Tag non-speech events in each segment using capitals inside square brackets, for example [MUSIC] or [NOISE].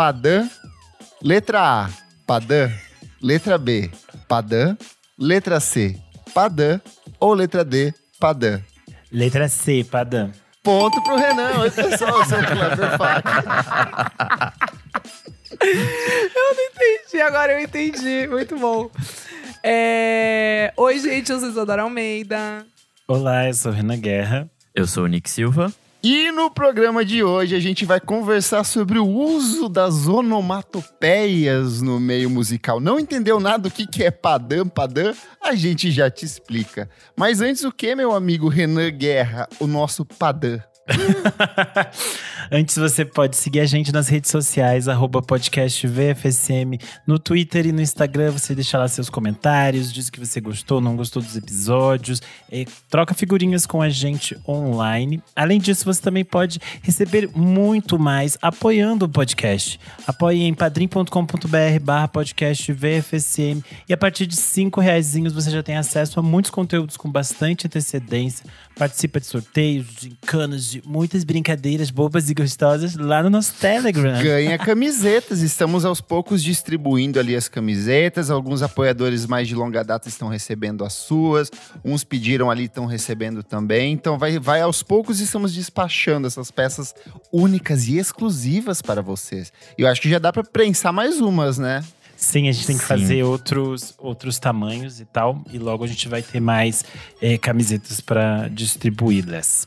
Padã. Letra A, Padã. Letra B, Padã. Letra C, Padã. Ou letra D, Padã. Letra C, Padã. Ponto pro Renan. Oi, pessoal, seu Clever Faca. Entendi, agora eu entendi. Muito bom. É... Oi, gente, eu sou Isadora Almeida. Olá, eu sou Renan Guerra. Eu sou o Nick Silva. E no programa de hoje a gente vai conversar sobre o uso das onomatopeias no meio musical. Não entendeu nada do que, que é padam, padam? A gente já te explica. Mas antes o que, meu amigo Renan Guerra, o nosso padam? [LAUGHS] Antes, você pode seguir a gente nas redes sociais, arroba podcast VFSM, no Twitter e no Instagram. Você deixa lá seus comentários, diz que você gostou, não gostou dos episódios, troca figurinhas com a gente online. Além disso, você também pode receber muito mais apoiando o podcast. Apoie em padrim.com.br barra podcast VFSM e a partir de cinco reais você já tem acesso a muitos conteúdos com bastante antecedência. Participa de sorteios, de encanas, de muitas brincadeiras bobas e gostosas lá no nosso Telegram. Ganha camisetas. Estamos aos poucos distribuindo ali as camisetas. Alguns apoiadores mais de longa data estão recebendo as suas. Uns pediram ali, estão recebendo também. Então vai, vai aos poucos estamos despachando essas peças únicas e exclusivas para vocês. E eu acho que já dá para prensar mais umas, né? Sim, a gente tem que Sim. fazer outros, outros tamanhos e tal. E logo a gente vai ter mais é, camisetas para distribuí-las.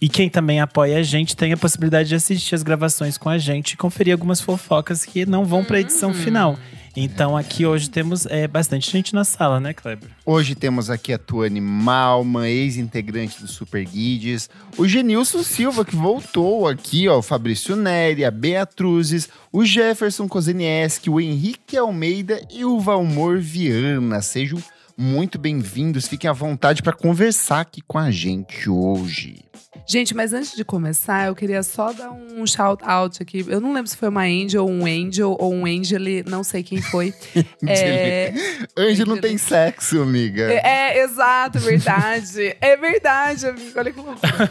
E quem também apoia a gente tem a possibilidade de assistir as gravações com a gente e conferir algumas fofocas que não vão para a edição uhum. final. Então aqui hoje temos é, bastante gente na sala, né, Kleber? Hoje temos aqui a Tuane Malma, ex-integrante do Super Guides, o Genilson Silva, que voltou aqui, ó, o Fabrício Neri, a Beatruzes, o Jefferson Kozenieski, o Henrique Almeida e o Valmor Viana. Sejam muito bem-vindos, fiquem à vontade para conversar aqui com a gente hoje. Gente, mas antes de começar, eu queria só dar um shout out aqui. Eu não lembro se foi uma Angel, um Angel ou um Angel, não sei quem foi. [LAUGHS] é... Angel não tem sexo, amiga. É, é exato, verdade. é verdade, amiga. Olha que loucura.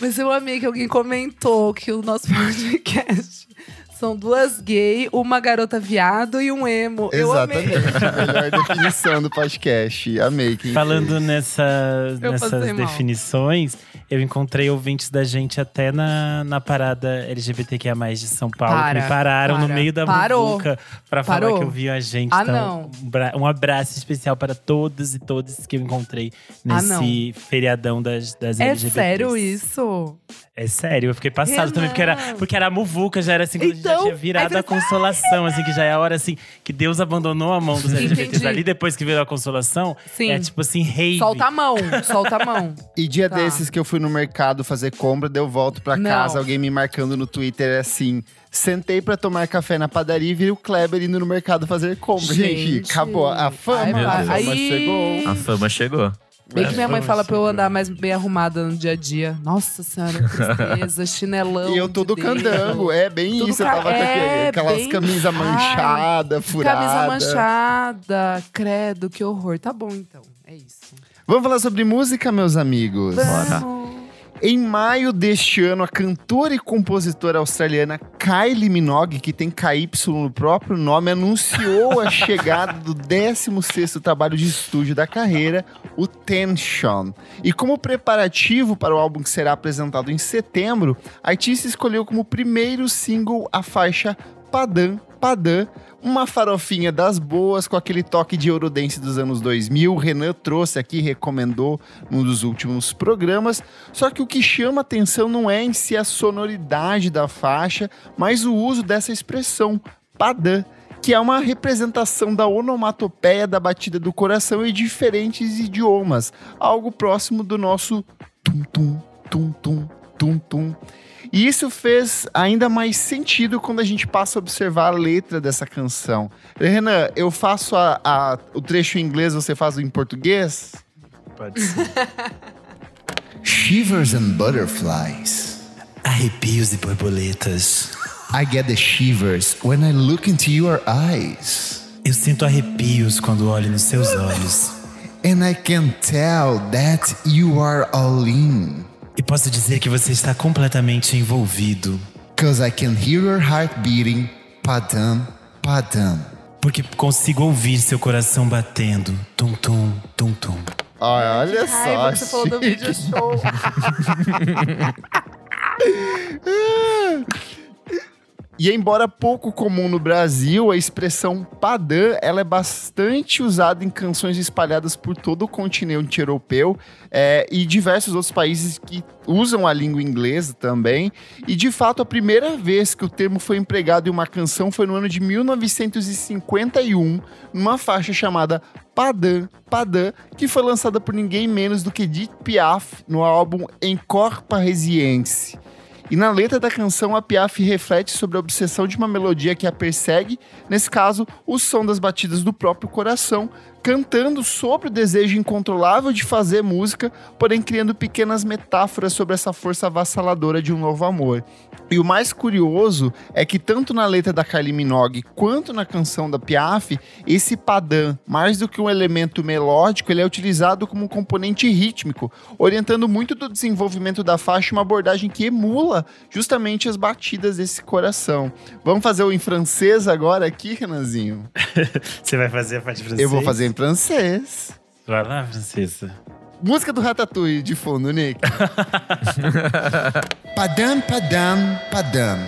Mas eu amei que alguém comentou que o nosso [LAUGHS] podcast são duas gay, uma garota viado e um emo. Exatamente. Melhor definição do podcast. Amei. Falando nessa, nessas definições, eu encontrei ouvintes da gente até na, na parada LGBTQIA+, de São Paulo. Para, que me pararam para. no meio da muvuca pra Parou. falar que eu vi a gente. Ah, então, não. Um abraço especial para todos e todas que eu encontrei nesse ah, feriadão das, das é LGBTs. É sério isso? É sério, eu fiquei passado Renan. também, porque era, porque era a muvuca, já era assim, então, já tinha virado é a consolação, assim, que já é a hora assim, que Deus abandonou a mão dos LGBTs ali, depois que virou a consolação. Sim. É tipo assim, rei. Solta a mão, solta a mão. E dia tá. desses que eu fui no mercado fazer compra, deu volto pra Não. casa, alguém me marcando no Twitter assim. Sentei pra tomar café na padaria e vi o Kleber indo no mercado fazer compra. Gente, [LAUGHS] gente acabou. A fama, Ai, a fama chegou. A fama chegou. Bem que minha mãe fala pra eu andar mais bem arrumada no dia a dia. Nossa senhora, tristeza, [LAUGHS] chinelão. E eu todo de candango, é bem Tudo isso. Eu tava é, com aquelas bem... camisas manchadas, furadas. Camisa manchada, credo, que horror. Tá bom então, é isso. Vamos falar sobre música, meus amigos? Vamos. Bora. Em maio deste ano, a cantora e compositora australiana Kylie Minogue, que tem KY no próprio nome, anunciou a chegada do 16º trabalho de estúdio da carreira, o Tension. E como preparativo para o álbum que será apresentado em setembro, a artista escolheu como primeiro single a faixa Padam Padam, uma farofinha das boas com aquele toque de Eurodance dos anos 2000. O Renan trouxe aqui, recomendou num dos últimos programas. Só que o que chama atenção não é em si a sonoridade da faixa, mas o uso dessa expressão, padã, que é uma representação da onomatopeia da batida do coração em diferentes idiomas, algo próximo do nosso tum tum tum tum tum tum. E isso fez ainda mais sentido quando a gente passa a observar a letra dessa canção. Renan, eu faço a, a, o trecho em inglês, você faz o em português? Pode ser. [LAUGHS] Shivers and butterflies. Arrepios e borboletas. I get the shivers when I look into your eyes. Eu sinto arrepios quando olho nos seus olhos. And I can tell that you are all in. E posso dizer que você está completamente envolvido. Cause I can hear your heart beating padam, padam. Porque consigo ouvir seu coração batendo. Tum, tum, tum, tum. Olha só. Raiva que você falou do vídeo show. [LAUGHS] [LAUGHS] E embora pouco comum no Brasil, a expressão padã ela é bastante usada em canções espalhadas por todo o continente europeu é, e diversos outros países que usam a língua inglesa também. E de fato, a primeira vez que o termo foi empregado em uma canção foi no ano de 1951, numa faixa chamada Padã, Padã, que foi lançada por ninguém menos do que Edith Piaf no álbum Encore Parisiense. E na letra da canção, a Piaf reflete sobre a obsessão de uma melodia que a persegue, nesse caso, o som das batidas do próprio coração, cantando sobre o desejo incontrolável de fazer música, porém criando pequenas metáforas sobre essa força avassaladora de um novo amor. E o mais curioso é que tanto na letra da Kylie Minogue quanto na canção da Piaf, esse padã, mais do que um elemento melódico, ele é utilizado como um componente rítmico, orientando muito do desenvolvimento da faixa uma abordagem que emula justamente as batidas desse coração. Vamos fazer o em francês agora aqui, Renanzinho? [LAUGHS] Você vai fazer a parte francesa? Eu vou fazer em francês. Vai lá, francesa. Música do Ratatouille de fundo, Nick. [LAUGHS] padam, padam, padam.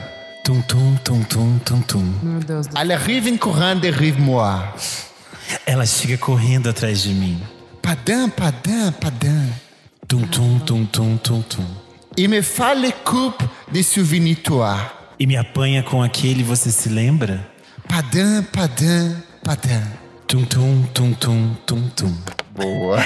Tum, tum, tum, tum, tum, tum. Meu Deus do Elle arrive en courant derrière moi. Ela chega correndo atrás de mim. Padam, padam, padam. Tum, tum, tum, tum, tum, tum. Il me fait les coupes de souvenir toi. E me apanha com aquele, você se lembra? Padam, padam, padam. Tum, tum, tum, tum, tum, tum. Boa.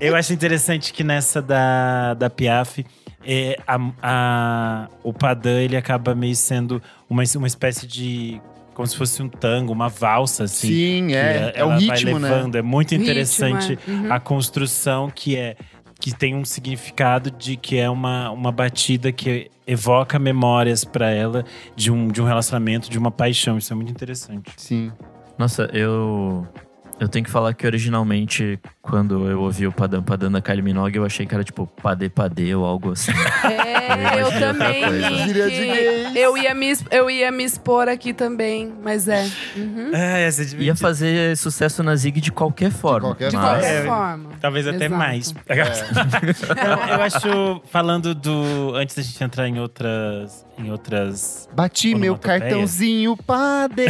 Eu acho interessante que nessa da, da Piaf, é, a, a- o padã ele acaba meio sendo uma, uma espécie de. Como se fosse um tango, uma valsa, assim. Sim, é. É o ela ritmo, vai né? levando. É muito Ritmo, interessante é. Uhum. a construção que é que tem um significado de que é uma, uma batida que evoca memórias pra ela de um, de um relacionamento, de uma paixão. Isso é muito interessante. Sim. Nossa, eu. Eu tenho que falar que originalmente, quando eu ouvi o Padam Padam da Kylie Minogue, eu achei que era tipo Padê Padê ou algo assim. É, eu outra também, gays. Eu ia, me, eu ia me expor aqui também, mas é. Uhum. Essa é Ia divertida. fazer sucesso na Zig de qualquer forma. qualquer De Mas- qualquer É, forma. Talvez até Exato. mais. Então, [LAUGHS] eu acho, falando do. Antes da gente entrar em outras. Em outras. Bati meu cartãozinho, padê,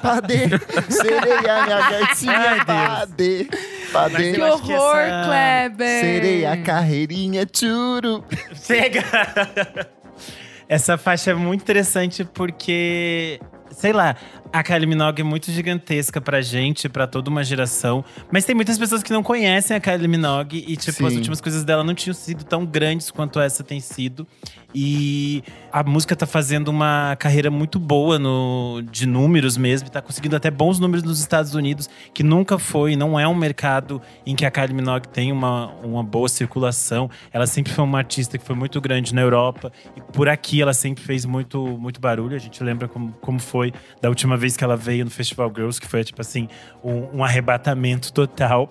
padê. [LAUGHS] Sereia minha Ai, Deus. padê, padê. Que horror, essa- Kleber! Sereia, carreirinha, tchuru. Chega! Essa faixa é muito interessante porque. Sei lá, a Kylie Minogue é muito gigantesca pra gente, pra toda uma geração. Mas tem muitas pessoas que não conhecem a Kylie Minogue. E, tipo, as Sim. últimas coisas dela não tinham sido tão grandes quanto essa tem sido. E a música tá fazendo uma carreira muito boa no, de números mesmo. Tá conseguindo até bons números nos Estados Unidos, que nunca foi, não é um mercado em que a Kylie Minogue tem uma, uma boa circulação. Ela sempre foi uma artista que foi muito grande na Europa. E por aqui ela sempre fez muito, muito barulho. A gente lembra como, como foi da última vez que ela veio no Festival Girls, que foi, tipo assim, um, um arrebatamento total.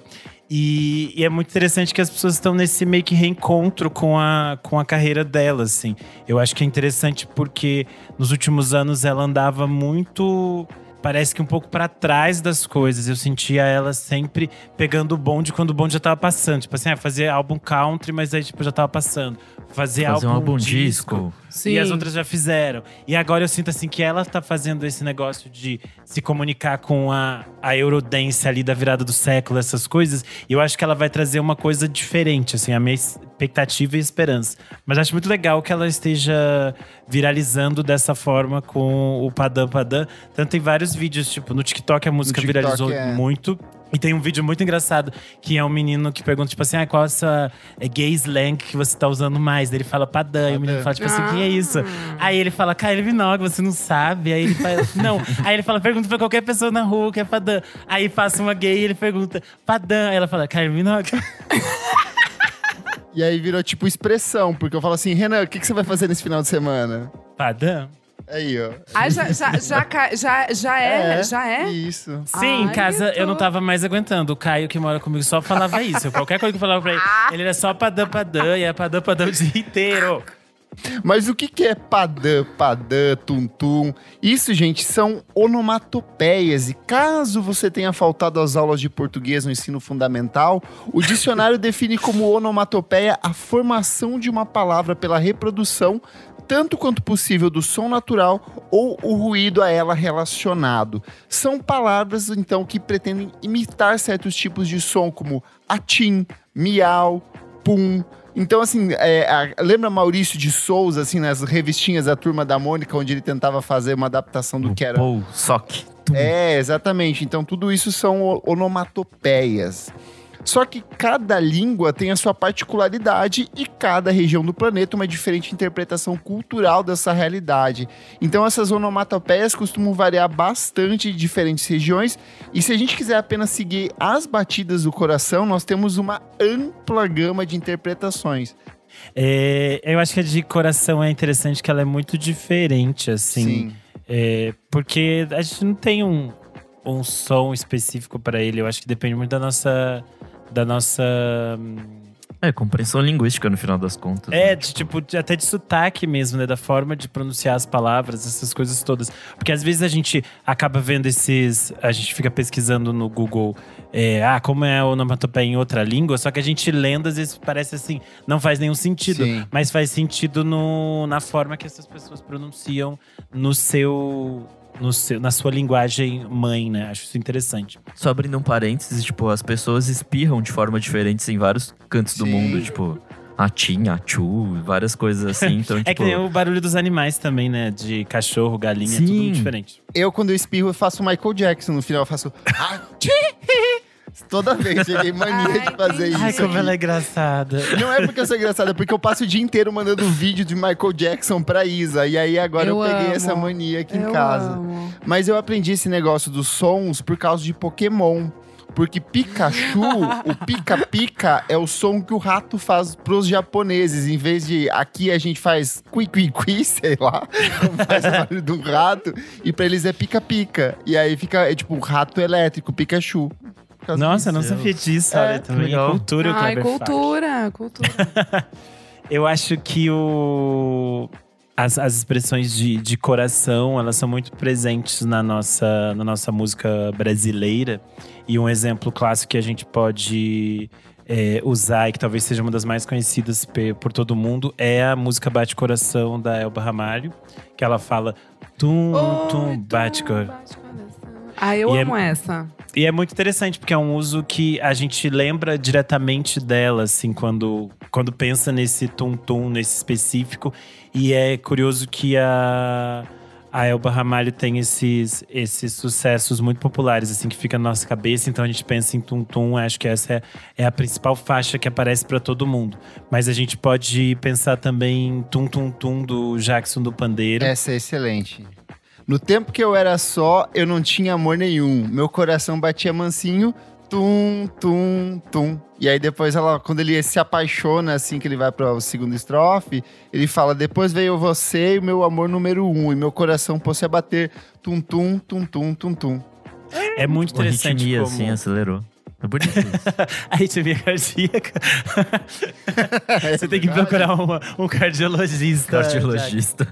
E, e é muito interessante que as pessoas estão nesse meio que reencontro com a, com a carreira dela, assim. Eu acho que é interessante porque nos últimos anos ela andava muito. Parece que um pouco pra trás das coisas. Eu sentia ela sempre pegando o bonde quando o bonde já tava passando. Tipo assim, ah, fazer álbum country, mas aí tipo, já tava passando. Fazer, Fazer um álbum, álbum disco. disco. Sim. E as outras já fizeram. E agora eu sinto assim que ela tá fazendo esse negócio de se comunicar com a, a Eurodance ali da virada do século, essas coisas. E eu acho que ela vai trazer uma coisa diferente, assim, a minha expectativa e esperança. Mas acho muito legal que ela esteja viralizando dessa forma com o Padam Padam. Tanto tem vários vídeos, tipo, no TikTok a música TikTok, viralizou é. muito. E tem um vídeo muito engraçado que é um menino que pergunta, tipo assim, ah, qual a sua é, gay slang que você tá usando mais? Daí ele fala padã, e o menino fala, tipo assim, o que é isso? Aí ele fala, Kylie Minogue, você não sabe? Aí ele fala, [LAUGHS] não. Aí ele fala, pergunta pra qualquer pessoa na rua o que é padã. Aí passa uma gay e ele pergunta, padã. Aí ela fala, Kylie Minogue. [LAUGHS] E aí virou tipo expressão, porque eu falo assim, Renan, o que, que você vai fazer nesse final de semana? Padã? Aí, ó. Ah, já, já, já, já, já é? Já é? Isso. Sim, em casa eu eu não tava mais aguentando. O Caio, que mora comigo, só falava isso. Qualquer coisa que eu falava pra ele, ele era só padã, padã, e era padã, padã o dia inteiro. Mas o que, que é padã, padã, tum-tum? Isso, gente, são onomatopeias. E caso você tenha faltado às aulas de português no ensino fundamental, o dicionário [LAUGHS] define como onomatopeia a formação de uma palavra pela reprodução tanto quanto possível do som natural ou o ruído a ela relacionado. São palavras, então, que pretendem imitar certos tipos de som, como atim, miau, pum. Então, assim, é, a- lembra Maurício de Souza, assim, nas revistinhas da Turma da Mônica, onde ele tentava fazer uma adaptação do que era Ou sock. é, exatamente. Então, tudo isso são o- onomatopeias. Só que cada língua tem a sua particularidade e cada região do planeta uma diferente interpretação cultural dessa realidade. Então, essas onomatopeias costumam variar bastante em diferentes regiões. E se a gente quiser apenas seguir as batidas do coração, nós temos uma ampla gama de interpretações. É, eu acho que a de coração é interessante, que ela é muito diferente, assim. É, porque a gente não tem um, um som específico pra ele. Eu acho que depende muito da nossa. Da nossa. hum, É, compreensão linguística no final das contas. É, né? de, tipo, de- até de sotaque mesmo, né? Da forma de pronunciar as palavras, essas coisas todas. Porque às vezes a gente acaba vendo esses. A gente fica pesquisando no Google, é, ah, como é a onomatopeia em outra língua, só que a gente lendo, às vezes parece assim, não faz nenhum sentido. Sim. Mas faz sentido no, na forma que essas pessoas pronunciam no seu. No seu, na sua linguagem mãe, né? Acho isso interessante. Só abrindo um parênteses, tipo, as pessoas espirram de forma diferente em vários cantos do Sim. mundo. Tipo, atim, achu, várias coisas assim. [LAUGHS] Então, É tipo, que nem o barulho dos animais também, né? De cachorro, galinha, é tudo Sim. muito diferente. Eu, quando eu espirro, eu faço Michael Jackson. No final, eu faço. "Ati!" Toda vez, peguei mania Ai, de fazer isso. Ai, como aqui. ela é engraçada. Não é porque eu sou engraçada, é porque eu passo o dia inteiro mandando [LAUGHS] vídeo de Michael Jackson pra Isa. E aí agora eu, Eu peguei amo. essa mania aqui em Eu casa. amo. Mas eu aprendi esse negócio dos sons por causa de Pokémon. Porque Pikachu, o pica-pica, é o som que o rato faz pros japoneses. Em vez de aqui a gente faz cui-cui-cui, sei lá, [LAUGHS] faz o barulho do rato. E pra eles é pica-pica. E aí fica, é tipo, rato elétrico, Pikachu. Por causa Nossa, eu não sabia disso. É, olha, também legal. cultura. o Ai, Kleber faz. cultura, cultura. [LAUGHS] Eu acho que o... As, as expressões de, de coração, elas são muito presentes na nossa, na nossa música brasileira. E um exemplo clássico que a gente pode é, usar e que talvez seja uma das mais conhecidas por todo mundo é a música Bate Coração, da Elba Ramalho. Que ela fala… Tum, Oi, tum, bate coração. bate coração. Ah, eu E é- amo essa. E é muito interessante, porque é um uso que a gente lembra diretamente dela, assim, quando, quando pensa nesse tum-tum, nesse específico. E é curioso que a, a Elba Ramalho tem esses, esses sucessos muito populares, assim, que fica na nossa cabeça. Então a gente pensa em tum-tum, acho que essa é, é a principal faixa que aparece para todo mundo. Mas a gente pode pensar também em tum-tum-tum do Jackson do Pandeiro. Essa é excelente. No tempo que eu era só, eu não tinha amor nenhum. Meu coração batia mansinho, tum, tum, tum. E aí depois ela, quando ele se apaixona, assim que ele vai para o segundo estrofe, ele fala: depois veio você e o meu amor número um, e meu coração pôs-se a bater, tum, tum, tum, tum, tum, tum. É muito interessante ritmia, como... assim, acelerou. É bonito isso. [LAUGHS] A arritmia cardíaca. [LAUGHS] Você tem que É procurar uma- um cardiologista. Cardiologista.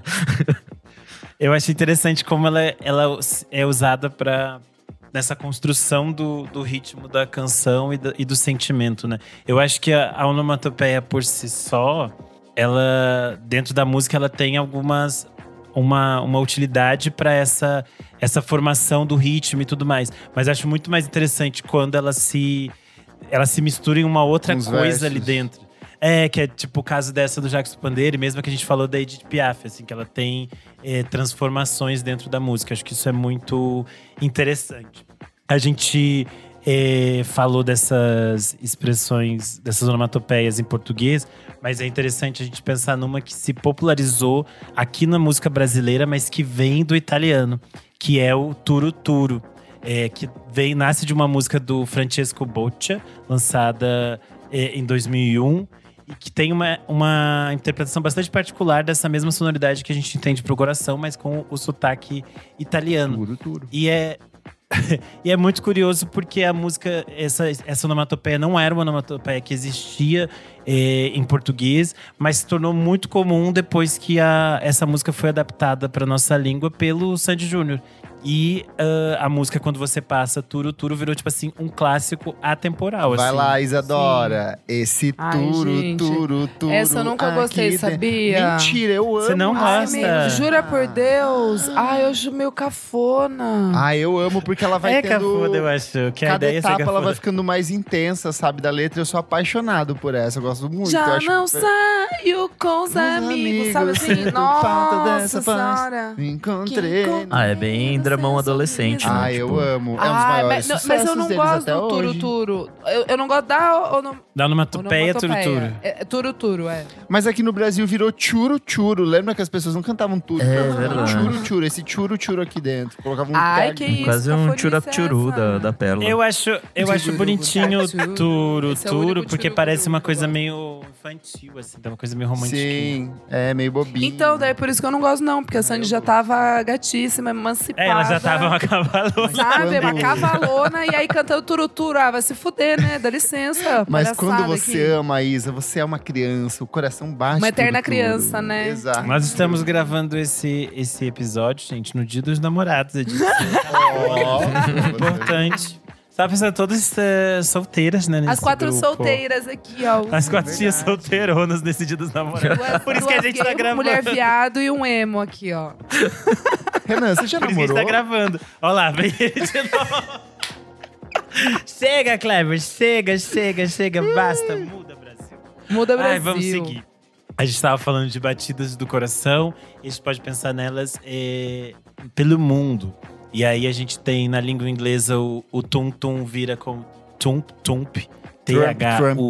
Eu acho interessante como ela, é- ela é usada para nessa construção do, do ritmo da canção e, da- e do sentimento, né? Eu acho que a, a onomatopeia por si só, ela dentro da música ela tem algumas uma, uma utilidade para essa essa formação do ritmo e tudo mais. Mas acho muito mais interessante quando ela se ela se mistura em uma outra Uns coisa ali versos. dentro. É, que é tipo o caso dessa do Jackson Pandeiro, mesmo que a gente falou da Edith Piaf, assim, que ela tem é, transformações dentro da música. Acho que isso é muito interessante. A gente é, falou dessas expressões, dessas onomatopeias em português, mas é interessante a gente pensar numa que se popularizou aqui na música brasileira, mas que vem do italiano, que é o Turo Turo. É, que vem, nasce de uma música do Francesco Boccia, lançada é, em 2001, e que tem uma, uma interpretação bastante particular dessa mesma sonoridade que a gente entende pro coração, mas com o sotaque italiano. Tudo, tudo. E é. [LAUGHS] E é muito curioso porque a música, essa, essa onomatopeia não era uma onomatopeia que existia eh, em português, mas se tornou muito comum depois que a, essa música foi adaptada para nossa língua pelo Sandy Júnior. E ah, a música, quando você passa Turo Turo, virou tipo assim, um clássico atemporal. Vai assim. lá, Isadora. Esse Ai, turo, gente. turo, turo. Essa eu nunca gostei, dentro. sabia? Mentira, eu amo. Você não Ai, gosta? amigo, jura por Deus? Ai, eu acho meio cafona. Ah, eu amo porque ela vai é tendo… cafona, eu acho. Que a Cada ideia é etapa ela cafona. vai ficando mais intensa, sabe? Da letra, eu sou apaixonado por essa. Eu gosto muito. eu Já acho não saio com os amigos, sabe assim? [LAUGHS] Nossa senhora. Encontrei. Ah, é bem dramão adolescente, né? Ah, Tipo, eu amo. É um dos Ai, maiores mas, não- mas eu não deles gosto do Turo hoje. Turo. Eu, eu não gosto da onom- Dá onomatopeia, Turo onomatopeia. Turo. É, é Turo Turo, é. Mas aqui no Brasil virou churo churo. Lembra que as pessoas não cantavam tudo? É, verdade. Churo churo. Esse churo churo aqui dentro. Colocavam um Ai, que isso. Quase um essa? da, da Pérola. Eu acho, eu acho bonitinho é o único Turo, porque parece turu uma que eu coisa meio infantil, assim, dá uma coisa meio romântica. Sim, é meio bobinho. Então, daí por isso que eu não gosto, não, porque a Sandy já tava gatíssima, emancipada. É, ela já tava uma cavalona. Sabe, uma cavalona e aí cantando turuturu. Ah, vai se fuder, né? Dá licença. Mas quando você aqui. ama Isa, você é uma criança, o coração bate. Uma eterna criança, né? Exato. Nós estamos gravando esse, esse episódio, gente, no dia dos namorados. É disso. [LAUGHS] Importante. Tava pensando todas eh, solteiras, né? As quatro grupo. solteiras aqui, ó. As quatro É tias solteironas nesse dia dos namorados. Por isso que a gente tá gravando. Mulher viado e um emo aqui, ó. [LAUGHS] Renan, você já Por isso que a gente namorou? tá gravando. Olha lá, vem ele de novo. chega, Clever, chega, chega, chega, basta, muda, Brasil. Muda Brasil. Ai, vamos seguir. A gente tava falando de batidas do coração, e a gente pode pensar nelas eh, pelo mundo. E aí a gente tem na língua inglesa o, o tum-tum vira com tump, tump, T-H-U.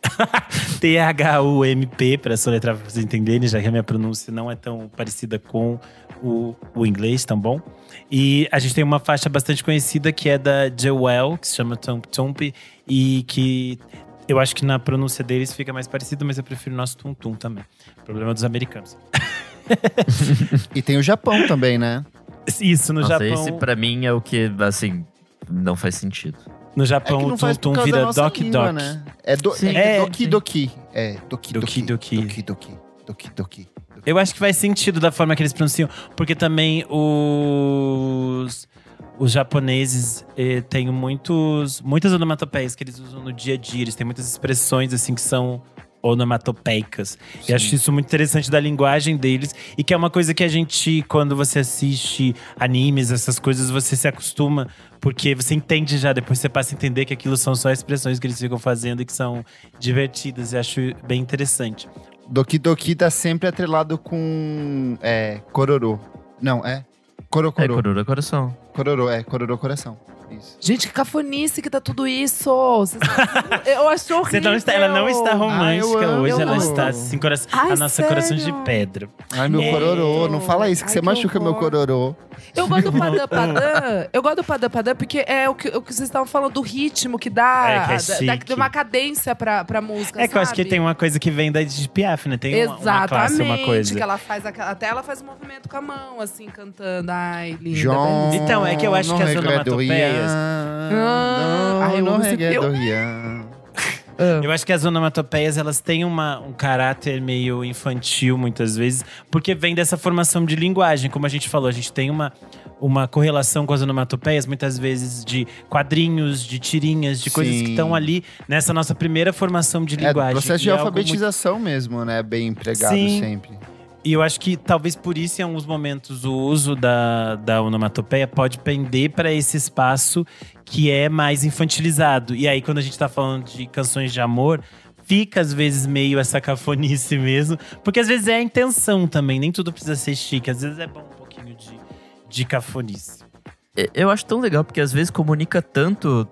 [LAUGHS] T-H-U-M-P, para soletrar pra vocês entenderem, já que a minha pronúncia não é tão parecida com o, o inglês, tão bom? E a gente tem uma faixa bastante conhecida que é da Jewel, que se chama Tump Tump, e que eu acho que na pronúncia deles fica mais parecido, mas eu prefiro o nosso Tum Tum também. Problema dos americanos. [LAUGHS] E tem o Japão também, né? Isso, no Nossa, Japão. esse pra mim é o que, assim, não faz sentido. No É Japão, que o não Tum faz por Tum causa da vira Doki língua, Doki. né? É, do, Sim. é, É, Doki sim. Doki. É, Doki Doki Doki. Doki. Doki Doki. Doki. Eu acho que faz sentido da forma que eles pronunciam, porque também os, os japoneses eh, têm muitos, muitas onomatopeias que eles usam no dia a dia. Eles têm muitas expressões assim que são onomatopeicas. E acho isso muito interessante da linguagem deles e que é uma coisa que a gente, quando você assiste animes, essas coisas, você se acostuma porque você entende já, depois você passa a entender que aquilo são só expressões que eles ficam fazendo e que são divertidas. E acho bem interessante. Doki Doki tá sempre atrelado com. É. Kororo. Não, é. É Korokoro. Corura Coração. Kororo, é. Kororo Coração. Isso. Gente, que cafonice que tá tudo isso. Vocês- eu acho horrível. Você não está, ela não está romântica Ah, amo. hoje, Eu ela amo. está assim, coração, Ai, a nossa coração de sério? pedra. Ai, meu É. Kororo. Não fala isso, que Ai, você que machuca meu horror. Kororo. Eu gosto do Padã [LAUGHS] Padã. Eu gosto do Padã Padã porque é o que, o que vocês estavam falando do ritmo que dá. É, que é da- da- chique. uma cadência pra, pra música. É que eu acho que sabe? tem uma coisa que vem da Edith Piaf, né? Tem uma, uma Exatamente, classe, uma coisa. que ela faz aquela- até ela faz um movimento com a mão, assim, cantando. Ai, linda. João. belíssima. Então, é que eu acho não que as regredo onomatopeias- Ah, eu não. Rian. Ah. Eu acho que as onomatopeias, elas têm uma, um caráter meio infantil, muitas vezes, porque vem dessa formação de linguagem. Como a gente falou, a gente tem uma, uma correlação com as onomatopeias, muitas vezes de quadrinhos, de tirinhas, de coisas Sim. que estão ali nessa nossa primeira formação de É, linguagem. processo E de é algo muito alfabetização mesmo, né? Bem empregado Sim. sempre. E eu acho que talvez por isso, em alguns momentos, o uso da, da onomatopeia pode pender para esse espaço que é mais infantilizado. E aí, quando a gente tá falando de canções de amor, fica às vezes meio essa cafonice mesmo. Porque às vezes é a intenção também, nem tudo precisa ser chique. Às vezes é bom um pouquinho de, de cafonice. Eu acho tão legal, porque às vezes comunica tanto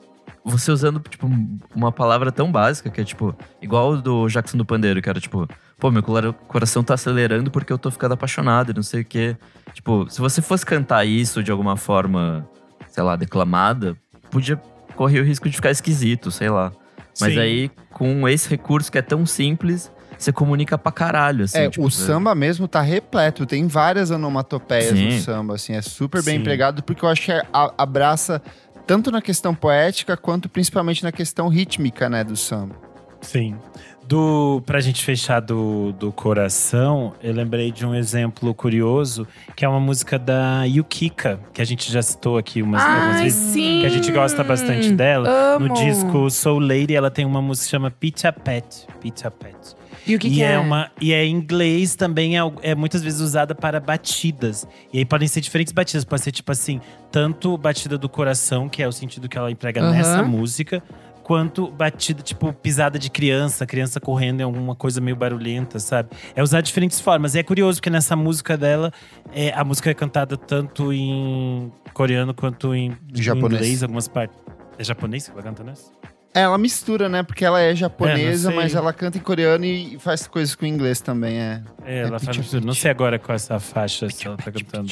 você usando, tipo, uma palavra tão básica, que é tipo, igual do Jackson do Pandeiro, que era tipo, pô, meu cora- coração tá acelerando porque eu tô ficando apaixonado e não sei o quê. Tipo, se você fosse cantar isso de alguma forma, sei lá, declamada, podia correr o risco de ficar esquisito, sei lá. Mas Sim. aí, com esse recurso que é tão simples, você comunica pra caralho, assim. É, tipo, o samba mesmo tá repleto, tem várias onomatopeias Sim. no samba, assim, é super bem Sim. empregado, porque eu acho que a- abraça tanto na questão poética, quanto principalmente na questão rítmica, né, do samba. Sim. Do, pra gente fechar do, do coração, eu lembrei de um exemplo curioso, que é uma música da Yukika, que a gente já citou aqui umas, Ai, vezes. sim. Que a gente gosta bastante dela. Amo. No disco Soul Lady, ela tem uma música que chama Pitcha Pet. Pitcha Pet. E o que, e que é? é? uma e é em inglês também é, é muitas vezes usada para batidas. E aí podem ser diferentes batidas, pode ser tipo assim, tanto batida do coração, que é o sentido que ela emprega Aham. nessa música, quanto batida tipo pisada de criança, criança correndo em alguma coisa meio barulhenta, sabe? É usar de diferentes formas. E é curioso porque nessa música dela, é, a música é cantada tanto em coreano quanto em, em Japonês. inglês, algumas partes. É japonês que ela canta nessa? É, ela mistura, né, porque ela é japonesa, É, não sei. mas ela canta em coreano e faz coisas com inglês também, é. É, ela É faz mistura. Não sei agora qual é essa faixa se ela tá cantando.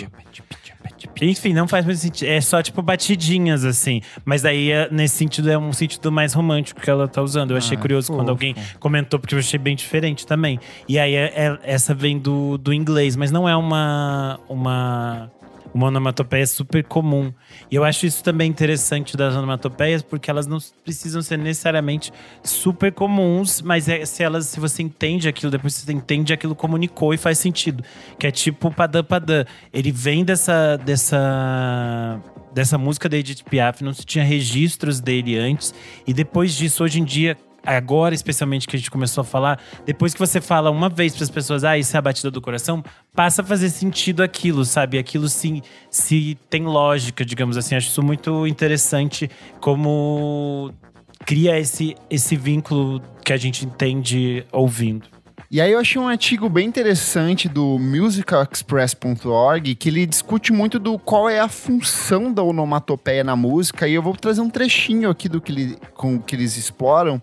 Enfim, não faz muito sentido. É só, tipo, batidinhas, assim. Mas daí, é- nesse sentido, é um sentido mais romântico que ela tá usando. Eu achei Ah, curioso quando fofo. alguém comentou, porque eu achei bem diferente também. E aí, é- é- essa vem do, do inglês, mas não é uma, uma, uma onomatopeia super comum. E eu acho isso também interessante das onomatopeias, porque elas não precisam ser necessariamente super comuns, mas é, se elas, se você entende aquilo, depois você entende aquilo comunicou e faz sentido. Que é tipo padã padã. Ele vem dessa dessa dessa música da Edith Piaf, não se tinha registros dele antes e depois disso hoje em dia Agora, especialmente que a gente começou a falar, depois que você fala uma vez para as pessoas, ah, isso é a batida do coração, passa a fazer sentido aquilo, sabe? Aquilo sim, se tem lógica, digamos assim. Acho isso muito interessante como cria esse, esse vínculo que a gente entende ouvindo. E aí eu achei um artigo bem interessante do musicalexpress.org que ele discute muito do qual é a função da onomatopeia na música e eu vou trazer um trechinho aqui do que, ele, com que eles exploram.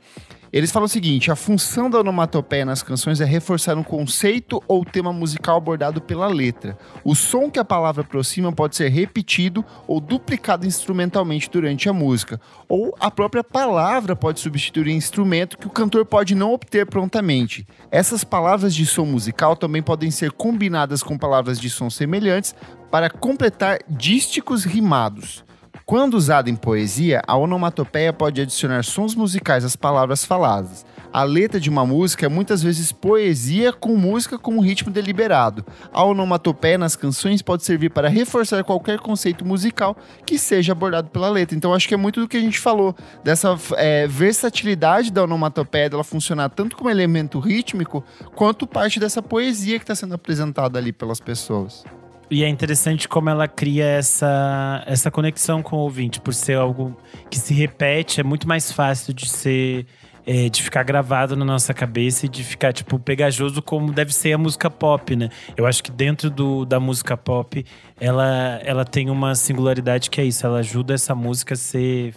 Eles falam o seguinte: a função da onomatopeia nas canções é reforçar um conceito ou tema musical abordado pela letra. O som que a palavra aproxima pode ser repetido ou duplicado instrumentalmente durante a música, ou a própria palavra pode substituir um instrumento que o cantor pode não obter prontamente. Essas palavras de som musical também podem ser combinadas com palavras de som semelhantes para completar dísticos rimados. Quando usada em poesia, a onomatopeia pode adicionar sons musicais às palavras faladas. A letra de uma música é muitas vezes poesia com música com um ritmo deliberado. A onomatopeia nas canções pode servir para reforçar qualquer conceito musical que seja abordado pela letra. Então acho que é muito do que a gente falou, dessa é, versatilidade da onomatopeia, dela funcionar tanto como elemento rítmico, quanto parte dessa poesia que está sendo apresentada ali pelas pessoas. E é interessante como ela cria essa, essa conexão com o ouvinte, por ser algo que se repete, é muito mais fácil de ser. é, de ficar gravado na nossa cabeça e de ficar, tipo, pegajoso como deve ser a música pop, né? Eu acho que dentro do, da música pop, ela, ela tem uma singularidade que é isso, ela ajuda essa música a ser,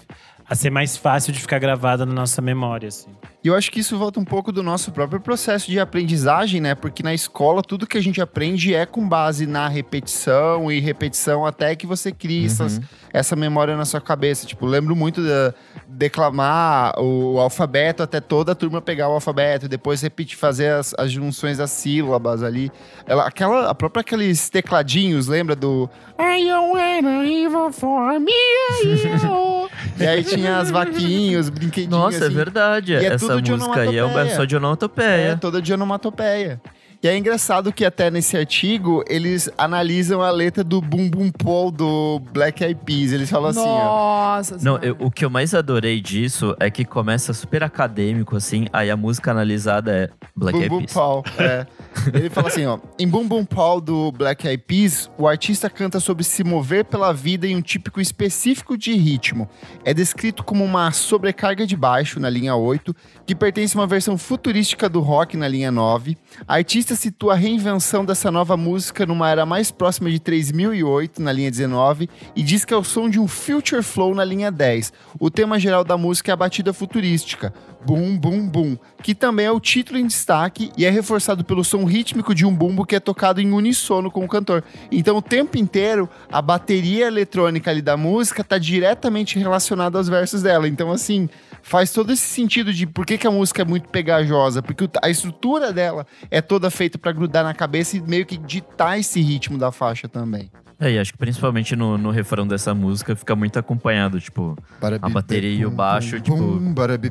a ser mais fácil de ficar gravada na nossa memória, assim. E eu acho que isso volta um pouco do nosso próprio processo de aprendizagem, né? Porque na escola tudo que a gente aprende é com base na repetição e repetição até que você crie essas- essa memória na sua cabeça. Tipo, lembro muito de declamar o alfabeto até toda a turma pegar o alfabeto, depois repetir, fazer as, as junções das sílabas ali. Ela, aquela, a própria aqueles tecladinhos, lembra do I am an evil for me. [LAUGHS] E aí tinha as vaquinhos, brinquedinhos. Nossa, é assim. verdade. E é Essa música aí é, é onomatopeia. só de É, onomatopeia. toda de onomatopeia. E é engraçado que até nesse artigo eles analisam a letra do Boom Boom Paul do Black Eyed Peas. Eles falam assim, ó. Nossa Não, Senhora. eu- o que eu mais adorei disso é que começa super acadêmico, assim, aí a música analisada é Black Eyed Boom Peas. Paul. [LAUGHS] É. Ele fala assim, ó. Em Boom Boom Paul do Black Eyed Peas, o artista canta sobre se mover pela vida em um típico específico de ritmo. É descrito como uma sobrecarga de baixo na linha 8, que pertence a uma versão futurística do rock na linha 9. A artista situa a reinvenção dessa nova música numa era mais próxima de 3008, na linha 19, e diz que é o som de um Future Flow na linha 10. O tema geral da música é a batida futurística, Boom Boom Boom, que também é o título em destaque e é reforçado pelo som rítmico de um bumbo que é tocado em unissono com o cantor. Então, o tempo inteiro, a bateria eletrônica ali da música está diretamente relacionada aos versos dela. Então, assim, faz todo esse sentido de por que, que a música é muito pegajosa, porque a estrutura dela é toda feita para grudar na cabeça e meio que ditar esse ritmo da faixa também. É, e acho que principalmente no, no refrão dessa música fica muito acompanhado, tipo, a bateria e o baixo, tipo,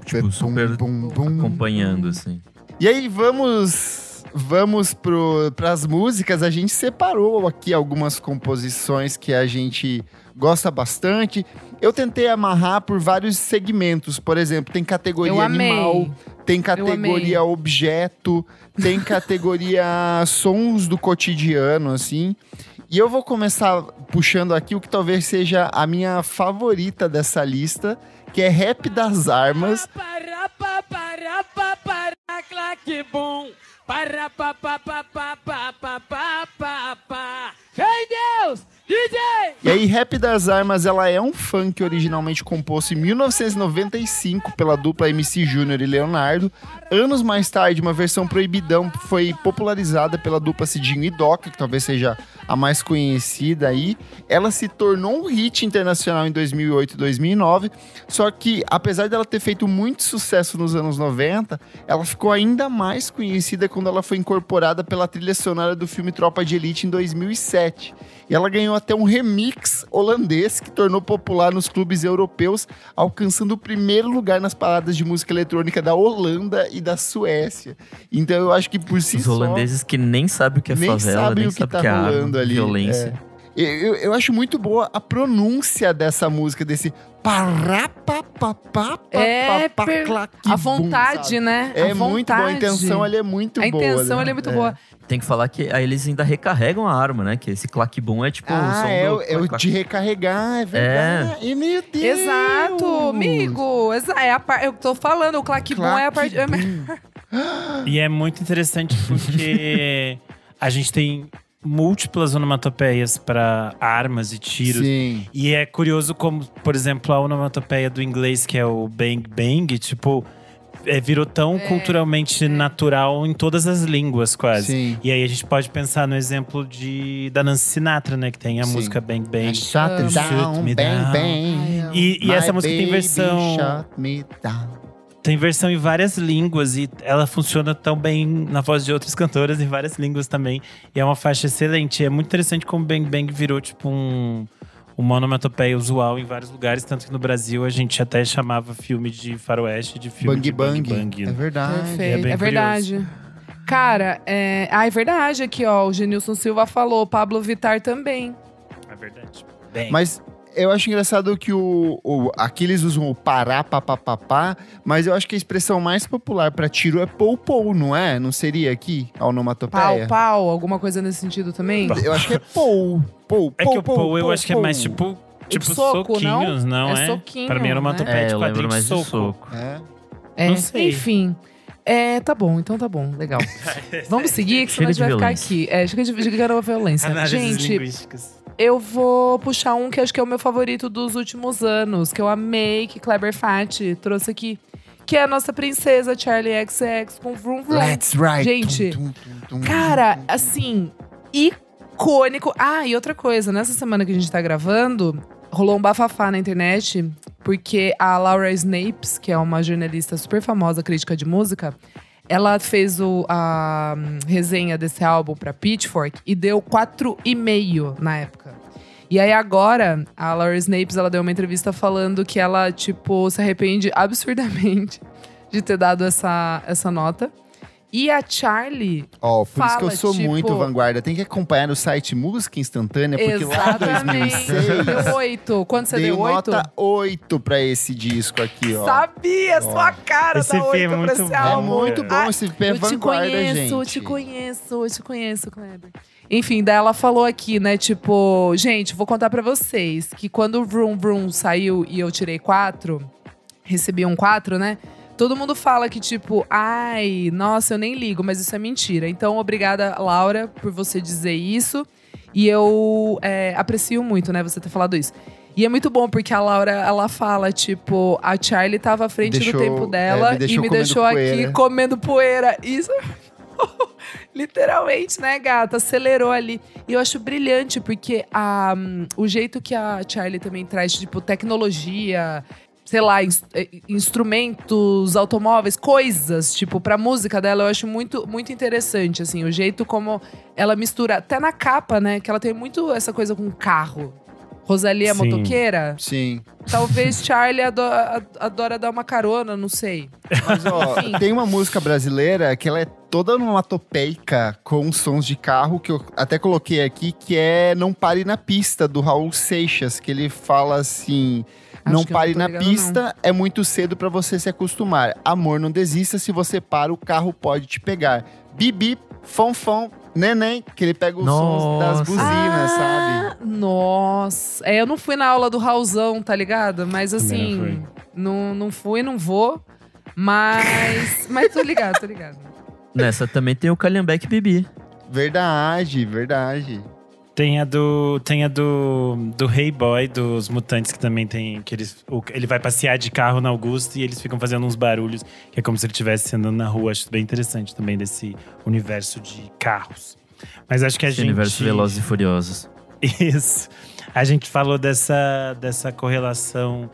tipo super acompanhando, assim. E aí, vamos vamos para as músicas. A gente separou aqui algumas composições que a gente gosta bastante. Eu tentei amarrar por vários segmentos. Por exemplo, tem categoria animal, tem categoria objeto, tem categoria [LAUGHS] sons do cotidiano, assim. E eu vou começar puxando aqui o que talvez seja a minha favorita dessa lista, que é Rap das Armas. Para, para, para, para, para, claque, bom. Para, pa, pa, pa, pa, pa, pa, pa, pa, pa. Vem Deus! DJ! E aí, Rap das Armas, ela é um funk originalmente composto em 1995 pela dupla MC Júnior e Leonardo. Anos mais tarde, uma versão proibidão foi popularizada pela dupla Cidinho e Doca, que talvez seja a mais conhecida aí. Ela se tornou um hit internacional em 2008 e 2009, só que apesar dela ter feito muito sucesso nos anos 90, ela ficou ainda mais conhecida quando ela foi incorporada pela trilha sonora do filme Tropa de Elite em 2007. E ela ganhou até um remix holandês que tornou popular nos clubes europeus, alcançando o primeiro lugar nas paradas de música eletrônica da Holanda e da Suécia. Então eu acho que por si Os só... Os holandeses que nem sabem o que é nem favela, sabem nem o que sabem tá o que é rolando ali. violência. É. Eu, eu, acho muito boa a pronúncia dessa música, desse parapapapá. É, per... a vontade, bum, né? É a muito boa, a intenção ali é muito a boa. A intenção né? ali é muito é. boa. Tem que falar que aí eles ainda recarregam a arma, né? Que esse claque boom é tipo ah, o som é, do... é o de recarregar, é verdade. É. Meu Deus! Exato, amigo. É a par... Eu tô falando, o claque, boom é a parte. [LAUGHS] e é muito interessante porque [LAUGHS] a gente tem múltiplas onomatopeias para armas e tiros. Sim. E é curioso como, por exemplo, a onomatopeia do inglês, que é o bang bang, tipo, é, virou tão é. culturalmente natural em todas as línguas, quase. Sim. E aí a gente pode pensar no exemplo de da Nancy Sinatra, né? Que tem a Sim. música Bang Bang. Shut me down, bang, bang. E, e essa música tem versão. Shut me down. Tem versão em várias línguas e ela funciona tão bem na voz de outras cantoras em várias línguas também. E é uma faixa excelente. É muito interessante como Bang Bang virou tipo um, uma onomatopeia usual em vários lugares. Tanto que no Brasil a gente até chamava filme de faroeste de filme bang, de Bang Bang. Bang. É verdade. Perfeito. É, é verdade. Cara, é... Ah, é verdade aqui, ó. O Genilson Silva falou. Pablo Vittar também. É verdade. Bem. Mas eu acho engraçado que o, o aqui eles usam o pará, papapá, mas eu acho que a expressão mais popular para tiro é pou pou, não é? Não seria aqui a Pau, onomatopeia? pau, alguma coisa nesse sentido também? Eu acho que é pou, pou, É pou, que o pou, pou eu pou, acho que é mais tipo, tipo soco, soquinhos, não, É é? soquinho, Pra mim era uma né? onomatopeia É, eu lembro mais de soco. soco. É. É, Não sei. Enfim. É, tá bom, então tá bom, legal. [LAUGHS] Vamos seguir, que senão a gente vai ficar violência. aqui. É, chega de, chega de violência. Análises Gente, linguísticas. Eu vou puxar um que acho que é o meu favorito dos últimos anos, que eu amei, que Kleber Fati trouxe aqui. Que é a nossa princesa Charlie XX com Vroom Vroom. Let's ride. Gente, Tum, tum, tum. Cara, assim, icônico. Ah, e outra coisa, nessa semana que a gente tá gravando, rolou um bafafá na internet, porque a Laura Snapes, que é uma jornalista super famosa, crítica de música, ela fez o, a hum, resenha desse álbum pra Pitchfork e deu 4,5 na época. E aí agora, a Laura Snapes, ela deu uma entrevista falando que ela, tipo, se arrepende absurdamente [LAUGHS] de ter dado essa, essa nota. E a Charlie Ó, por isso que eu Fala, sou tipo- muito vanguarda. Tem que acompanhar o site Música Instantânea, porque lá em Exatamente. 2006 Deu oito. Quanto você deu? Oito? nota 8 pra esse disco aqui, ó. Sabia, sua cara Esse da EP é oito pra muito esse bom. É álbum. muito bom Ah, esse pé eu te vanguarda, conheço, gente. te conheço, te conheço, Kleber. Enfim, daí ela falou aqui, né, tipo... Gente, vou contar pra vocês que quando o Vroom Vroom saiu e eu tirei quatro, recebi um quatro, né? Todo mundo fala que, tipo, ai, nossa, eu nem ligo, mas isso é mentira. Então, obrigada, Laura, por você dizer isso. E eu é, aprecio muito, né, você ter falado isso. E é muito bom, porque a Laura, ela fala, tipo, a Charlie tava à frente Deixou- do tempo dela é, me e me comendo deixou aqui poeira. comendo poeira. Isso. [LAUGHS] Literalmente, né, gata? Acelerou ali. E eu acho brilhante, porque a, hum, o jeito que a Charlie também traz, tipo, tecnologia, sei lá, ins- eh, instrumentos, automóveis, coisas, tipo, pra música dela, eu acho muito, muito interessante, assim, o jeito como ela mistura, até na capa, né, que ela tem muito essa coisa com carro. Rosalia Sim. motoqueira? Sim. Talvez Charlie ado- a- adora dar uma carona, não sei. Mas, ó, Enfim. tem uma música brasileira que ela é toda onomatopeica com sons de carro, que eu até coloquei aqui, que é Não Pare na Pista, do Raul Seixas, que ele fala assim... Não pare não na pista, é muito cedo pra você se acostumar. Amor, não desista, se você para, o carro pode te pegar. Bibi, fonfon, neném, que ele pega os sons das buzinas, sabe? Ah, Nossa. É, eu não fui na aula do Raulzão, tá ligado? Mas Também não assim, não, não fui, não vou. Mas. mas tô ligado, tô ligado. Nessa também tem o Calhambeck Bibi. Verdade, verdade. Tem a do. Tem a do. Do Hey Boy, dos Mutantes, que também tem. Que eles, o- ele vai passear de carro na Augusta e eles ficam fazendo uns barulhos, que é como se ele estivesse andando na rua. Acho bem interessante também desse universo de carros. Mas acho que a Esse gente. universo Velozes e Furiosos. Isso. A gente falou dessa, dessa correlação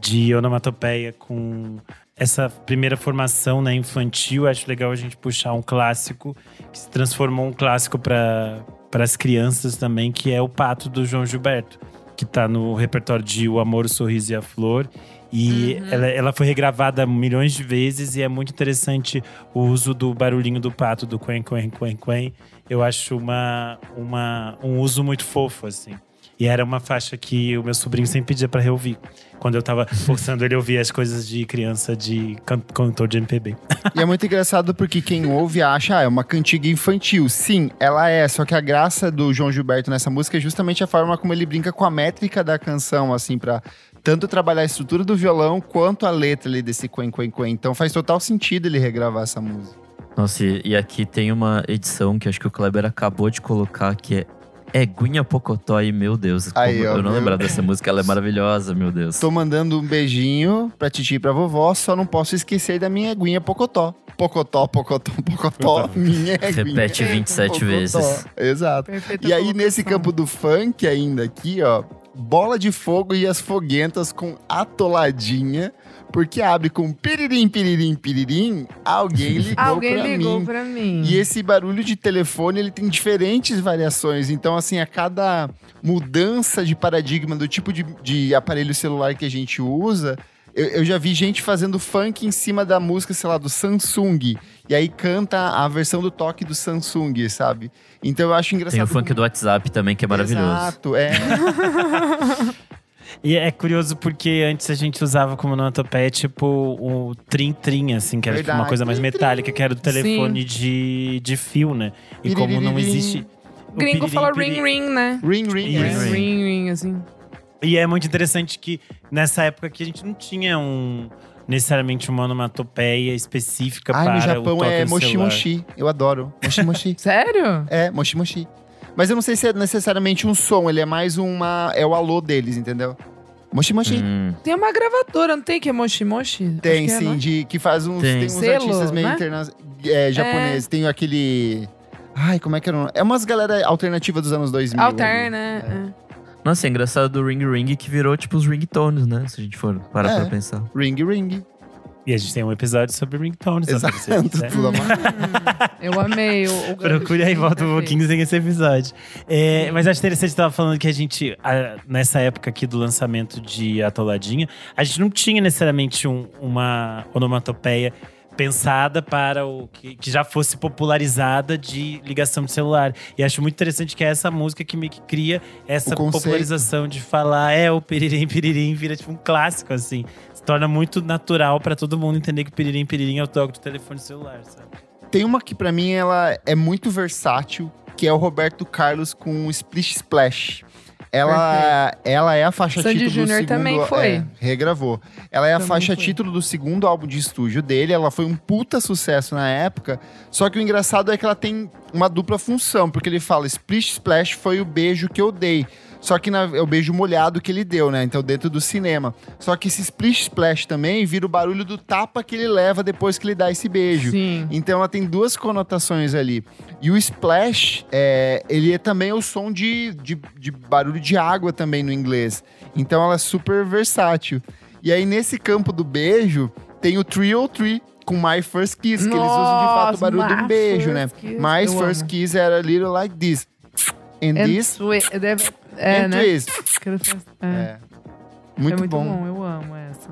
de onomatopeia com essa primeira formação né, infantil. Acho legal a gente puxar um clássico que se transformou um clássico para as crianças também, que é o Pato do João Gilberto, que está no repertório de O Amor, o Sorriso e a Flor. E ela, ela foi regravada milhões de vezes e é muito interessante o uso do barulhinho do pato, do quen, quen, quen, quen. Eu acho uma, uma, um uso muito fofo, assim. E era uma faixa que o meu sobrinho sempre pedia pra reouvir. Quando eu tava forçando ele a ouvir as coisas de criança de can- cantor de MPB. E é muito engraçado porque quem ouve acha, ah, é uma cantiga infantil. Sim, ela é, só que a graça do João Gilberto nessa música é justamente a forma como ele brinca com a métrica da canção, assim, pra tanto trabalhar a estrutura do violão quanto a letra ali desse quen, quen, quen. Então faz total sentido ele regravar essa música. Nossa, e aqui tem uma edição que acho que o Kleber acabou de colocar, que é Eguinha Pocotó. E, meu Deus, como Aí, ó, eu não viu? lembrava dessa música. Ela é maravilhosa, meu Deus. Tô mandando um beijinho pra titi e pra vovó, só não posso esquecer da minha aguinha Pocotó. Pocotó, Pocotó, Pocotó, [LAUGHS] minha aguinha. Repete 27 Pocotó. vezes. Exato. Perfeita E aí, nesse campo do funk ainda aqui, ó, bola de fogo e as foguentas com atoladinha, porque abre com piririm, piririm, piririm, alguém [LAUGHS] ligou Alguém pra ligou mim. pra mim. E esse barulho de telefone, ele tem diferentes variações. Então, assim, a cada mudança de paradigma do tipo de, de aparelho celular que a gente usa, eu, eu já vi gente fazendo funk em cima da música, sei lá, do Samsung. E aí canta a versão do toque do Samsung, sabe? Então eu acho engraçado. Tem o funk como- do WhatsApp também, que é maravilhoso. Exato, é. [LAUGHS] E é curioso porque antes a gente usava como onomatopeia, tipo, o trim-trim, assim, que era tipo, uma coisa mais metálica, que era do telefone de, de fio, né? E como não existe. o Gringo fala ring ring, né? ring, ring, Isso. É, ring. ring assim. E é muito interessante que nessa época que a gente não tinha um necessariamente uma onomatopeia específica Ai, para no o Japão toque é do moshi celular. moshi. Eu adoro. Moshi moshi. [LAUGHS] Sério? é, moshi moshi. Mas eu não sei se é necessariamente um som, ele é mais uma. É o alô deles, entendeu? Moshi moshi. Hum, Tem uma gravadora, não tem que é Moshi Moshi? Tem, é, sim, né? de, que faz uns. Tem. Tem, uns Selo, artistas meio né? interna... é, japoneses. Tem aquele. Ai, como é que era? o nome? É umas galera alternativa dos anos 2000. Alter, ali. né? É. Nossa, é engraçado do Ring Ring que virou tipo os ringtones, né? Se a gente for parar É. pra pensar. Ring Ring. E a gente tem um episódio sobre ringtones. Exato. você quiser. Tudo. Hum, eu amei o, o Procure aí, volta um pouquinho sem esse episódio. É, mas acho interessante você tava falando que a gente, a- nessa época aqui do lançamento de Atoladinha, a gente não tinha necessariamente um- uma onomatopeia pensada para o que, que já fosse popularizada de ligação de celular. E acho muito interessante que é essa música que meio que cria essa popularização de falar é o piririm piririm vira tipo um clássico assim. Se torna muito natural para todo mundo entender que o piririm piririm é o toque do telefone celular, sabe? Tem uma que pra mim ela é muito versátil, que é o Roberto Carlos com o Splish Splash. Ela, ela é a faixa Sandy título do Júnior segundo... também foi. é, regravou. Ela é a Também faixa foi. título do segundo álbum de estúdio dele. Ela foi um puta sucesso na época. Só que o engraçado é que ela tem uma dupla função. Porque ele fala, Splish Splash foi o beijo que eu dei. Só que na- é o beijo molhado que ele deu, né? Então dentro do cinema. Só que esse Splish Splash também vira o barulho do tapa que ele leva depois que ele dá esse beijo. Sim. Então ela tem duas conotações ali. E o splash, é, ele é também o som de, de, de barulho de água também no inglês. Então ela é super versátil. E aí nesse campo do beijo, tem o Trio Tree com My First Kiss, que eles usam de fato o barulho My beijo, né? Kiss. My Eu First amo. Kiss era a little like this. And, And this, é, né? faz- É. É. É Muito, muito bom. bom. eu amo essa.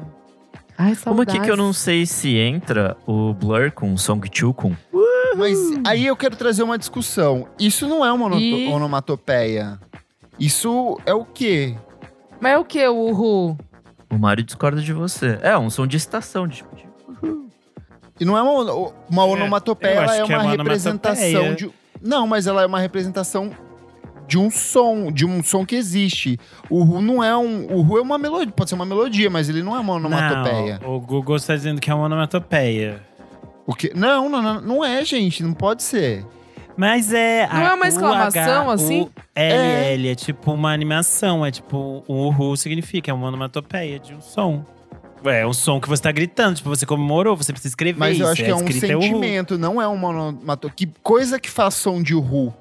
Ai, Uma aqui que eu não sei se entra o Blur com Song Chukun. Mas aí eu quero trazer uma discussão. Isso não é uma E- onomatopeia. Isso é o quê? Mas é o que, o Uhu? O Mário discorda de você. É, um som de estação. De... E não é uma, uma onomatopeia, eu ela é que é uma uma representação de. Não, mas ela é uma representação de um som, de um som que existe. O Ru não é um. O Ru é uma melodia, pode ser uma melodia, mas ele não é uma onomatopeia. Não, o Google está dizendo que é uma onomatopeia. O quê? Não, não, não, não é, gente, não pode ser. Mas é. Não é uma exclamação, assim? LL é. tipo uma animação, é tipo. O uhu significa, é uma onomatopeia de um som. É um som que você tá gritando, tipo, você comemorou, você precisa escrever Mas isso. eu acho que é um escrito uhu. sentimento, não é uma onomatopeia. Que coisa que faz som de Ru?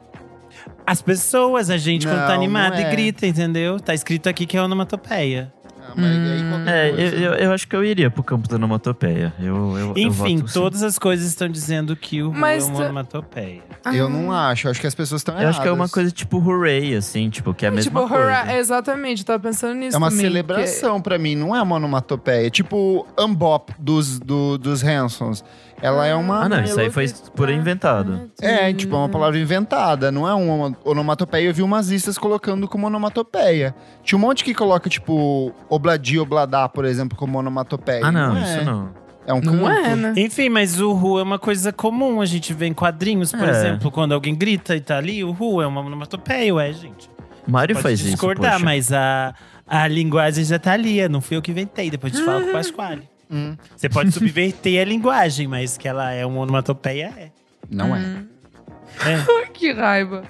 As pessoas, a gente, quando tá Não, animada não e é. grita, entendeu? Tá escrito aqui que é onomatopeia. Ah, mas aí qualquer É, eu, eu, eu acho que eu iria pro campo da onomatopeia. Eu, eu, eu Enfim, sim. todas as coisas estão dizendo que o Mas é uma onomatopeia. Eu não acho, eu acho que as pessoas estão Eu erradas. acho que é uma coisa tipo hooray, assim, tipo, que é a mesma tipo, coisa. hurra, exatamente, tava pensando nisso É uma também, celebração pra mim, não é uma onomatopeia. Tipo o Mbop dos, do, dos Hansons. Ela é uma. Ah, não, isso aí foi por inventado. É, tipo, é uma palavra inventada, não é uma onomatopeia. Eu vi umas listas colocando como onomatopeia. Tinha um monte que coloca, tipo, obladi, obladá, por exemplo, como onomatopeia. Ah, não, é. isso não. É um Não canto. é, né? Enfim, mas o ru é uma coisa comum. A gente vê em quadrinhos, por É. exemplo, quando alguém grita e tá ali, o ru é uma onomatopeia, ué, gente. Mário Pode faz discordar, isso, poxa. mas a, a linguagem já tá ali. Não fui eu que inventei, depois te falo com o Pasquale. Hum, Você pode subverter a linguagem, mas que ela é uma onomatopeia, é. não é. Hum. É. [LAUGHS] que raiva.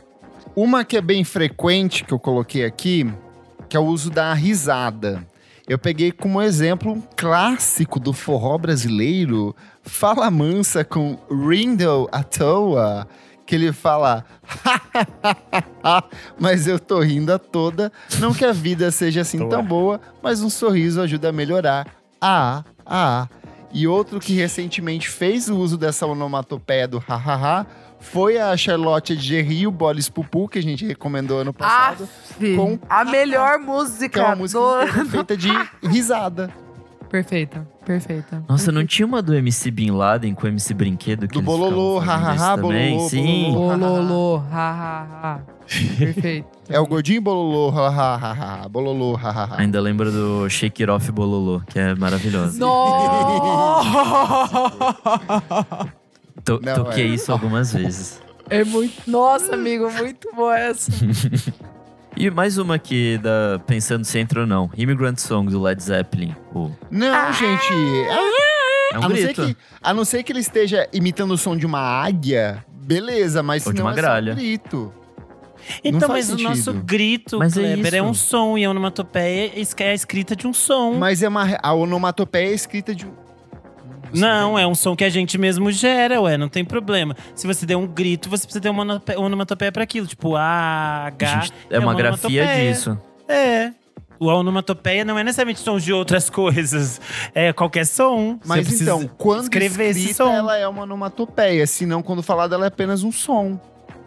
Uma que é bem frequente que eu coloquei aqui, que é o uso da risada. Eu peguei como exemplo um clássico do forró brasileiro, Fala Mansa com Rindle à toa, que ele fala [LAUGHS] mas eu tô rindo a toda, não que a vida seja assim tão boa, mas um sorriso ajuda a melhorar. Ah, ah. E outro que recentemente fez o uso dessa onomatopeia do hahaha foi a Charlotte Gerry o Bolis Pupu, que a gente recomendou ano passado. Aff, com- a melhor [LAUGHS] que é música uma música do... [LAUGHS] feita de risada. Perfeita, perfeita. Nossa, não tinha uma do MC Bin Laden com o MC Brinquedo que Do eles bololô, hahaha, bololô, Sim. bololô. Bololô, ha, ha, ha. Perfeito. É o gordinho bololô, hahaha, bololô, hahaha. Ainda lembro do Shake It Off Bololô, que é maravilhoso. Nossa! To- Não, toquei é. isso algumas vezes. É muito. Nossa, amigo, muito boa essa. [LAUGHS] E mais uma aqui, da, pensando se entra ou não. Immigrant Song do Led Zeppelin. O- Não, gente. é um a, não ser que, a não ser que ele esteja imitando o som de uma águia, beleza, mas Ou de senão uma é só gralha. um grito. Então, mas o nosso sentido. grito, Mas é Kleber, é, isso. um som e a onomatopeia é a escrita de um som. Mas é uma, a onomatopeia é escrita de. Não, é um som que a gente mesmo gera, ué, não tem problema. Se você der um grito, você precisa ter uma onomatopeia pra aquilo. Tipo, A, H. gente- é uma grafia onomatopeia. disso. É. O onomatopeia não é necessariamente sons de outras [LAUGHS] coisas. É qualquer som. Mas então, quando escrever esse escrita, som. ela é uma onomatopeia. Senão, quando falada, ela é apenas um som.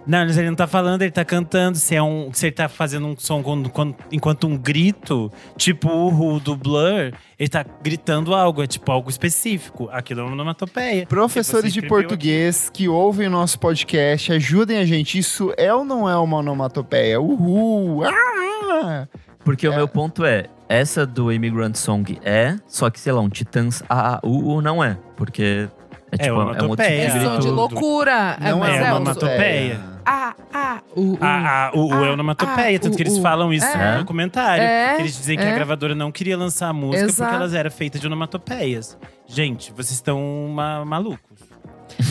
Não, mas ele não tá falando, ele tá cantando. Se, é um, se ele tá fazendo um som quando- quando- enquanto um grito, tipo o Ru do Blur, ele tá gritando algo, é tipo algo específico. Aquilo é uma onomatopeia. Professores Você de português que ouvem o nosso podcast, ajudem a gente. Isso é ou não é uma onomatopeia? Uhul! Ah! Porque É. o meu ponto é, essa do Immigrant Song é, só que, sei lá, um Titãs A, A, U, U não é. Porque é, tipo, é, um outro tipo onomatopeia. de É som grito. de loucura. Não mas é o- onomatopeia. Ah, ah, O, o- A, a, o, o Ah, onomatopeia, ah, tanto que o- eles o- falam isso é. no documentário. É, Eles dizem que é. a gravadora não queria lançar a música Exato. porque elas eram feitas de onomatopeias. Gente, vocês estão ma- malucos.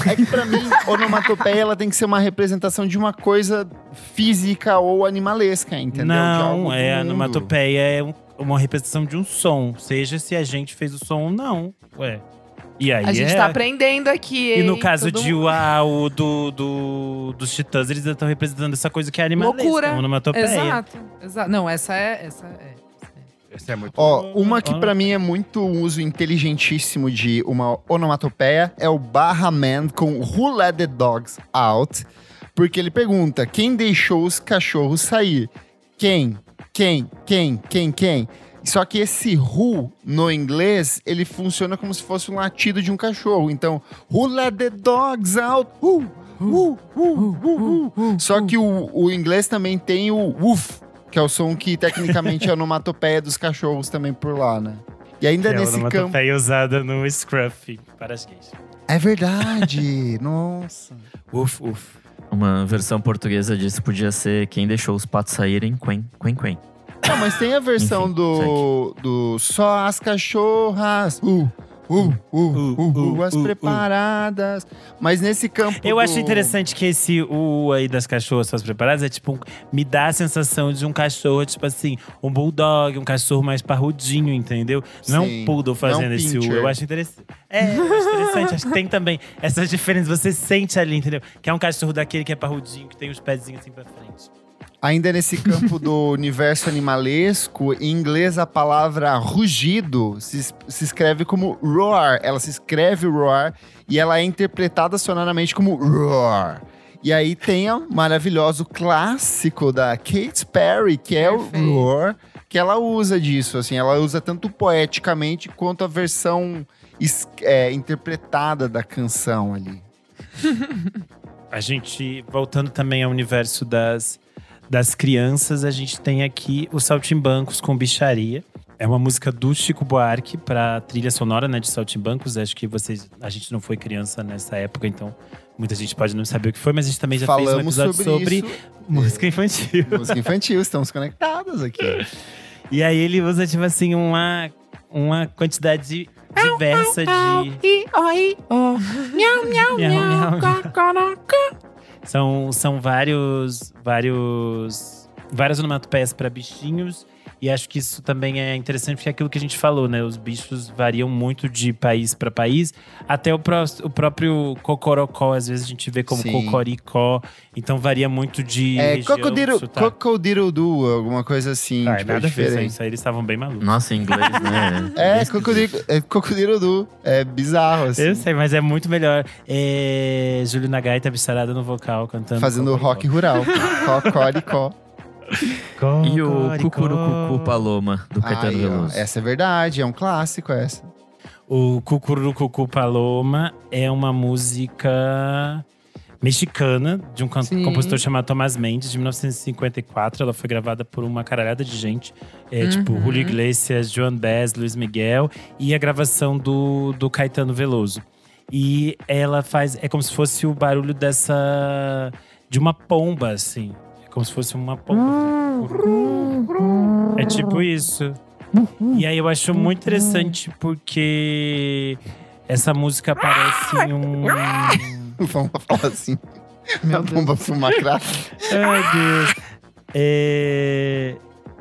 É que pra mim, onomatopeia ela tem que ser uma representação de uma coisa física ou animalesca, entendeu? Não, é a onomatopeia é um- uma representação de um som. Seja se a gente fez o som ou não. Ué. E aí a gente é... tá aprendendo aqui. E no caso Todo de mundo- Uau, do, do, dos Titãs, eles estão representando essa coisa que é animalesca. Loucura. uma Onomatopeia. Exato, exato. Não, essa é. Essa é. Essa é muito Ó, uma que pra mim é muito uso inteligentíssimo de uma onomatopeia é o Barra Man com Who Let the Dogs Out? Porque ele pergunta: quem deixou os cachorros sair? Quem? Quem? Quem? Quem? Quem? Só que esse who no inglês, ele funciona como se fosse um latido de um cachorro. Então, who let the dogs out? Who? Who? Who? Who? Who? Só que o, o inglês também tem o woof, que é o som que tecnicamente é a onomatopeia dos cachorros também por lá, né? E ainda que é a nesse campo. onomatopeia usada no Scruff para as gays. É verdade! [LAUGHS] Nossa. Uf, uf. Uma versão portuguesa disso podia ser Quem deixou os patos saírem, quen, quen, quen. Não, mas tem a versão Enfim, do, do Só as cachorras. Uh, uh, uh, uh, uh, uh, as uh, uh. preparadas. Mas nesse campo. Eu do- acho interessante que esse U aí das cachorras suas preparadas é tipo, um- me dá a sensação de um cachorro, tipo assim, um bulldog, um cachorro mais parrudinho, entendeu? Não Sim, um poodle fazendo não esse U. Eu acho interessante. É, eu acho interessante. acho que tem também essas diferenças. Você sente ali, entendeu? Que é um cachorro daquele que é parrudinho, que tem os pezinhos assim pra frente. Ainda nesse campo do [LAUGHS] universo animalesco, em inglês a palavra rugido se, se escreve como roar. Ela se escreve roar e ela é interpretada sonoramente como roar. E aí tem o maravilhoso clássico da Kate Perry, que é Perfeito. o roar, que ela usa disso, assim, ela usa tanto poeticamente quanto a versão é, interpretada da canção ali. [LAUGHS] A gente, voltando também ao universo das, das crianças, a gente tem aqui o Saltimbancos com Bicharia. É uma música do Chico Buarque para trilha sonora, né, de Saltimbancos. Acho que vocês, a gente não foi criança nessa época, então muita gente pode não saber o que foi, mas a gente também já fez um Falamos episódio sobre, sobre, música infantil. [LAUGHS] Música infantil, estamos conectados aqui. E aí ele usa tipo assim uma uma quantidade diversa de [LAUGHS] Miau, miau, miau. São, são vários, vários, várias onomatopeias para bichinhos. E acho que isso também é interessante, porque é aquilo que a gente falou, né? Os bichos variam muito de país para país. Até o, pró o próprio cocorocó, às vezes a gente vê como Sim. cocoricó. Então varia muito de É, região, cocodirudu, alguma coisa assim. Ah, tipo, é nada a ver isso aí. diferente. Isso aí eles estavam bem malucos. Nossa, em inglês, né? [LAUGHS] É, Bem cocodiro, é cocodirudu. É bizarro, assim. Eu sei, mas é muito melhor. É, Júlio Nagaita bicharada no vocal, cantando. Fazendo cocoricó. rock rural. [LAUGHS] Cocoricó. E o. Cucurucucu Paloma, do Caetano Aí, ó, Veloso. essa é verdade, é um clássico essa. O Cucurucucu Paloma é uma música mexicana de um can- Sim. compositor chamado Tomás Mendes, de 1954. Ela foi gravada por uma caralhada de gente, é, tipo Uhum. Julio Iglesias, Joan Baez, Luiz Miguel e a gravação do, do Caetano Veloso. E ela faz é como se fosse o barulho dessa de uma pomba assim, como se fosse uma pomba. É tipo isso. E aí eu acho muito interessante porque essa música aparece em um. [LAUGHS] Vamos falar assim. Meu a fumar crack. Ai, Deus. É,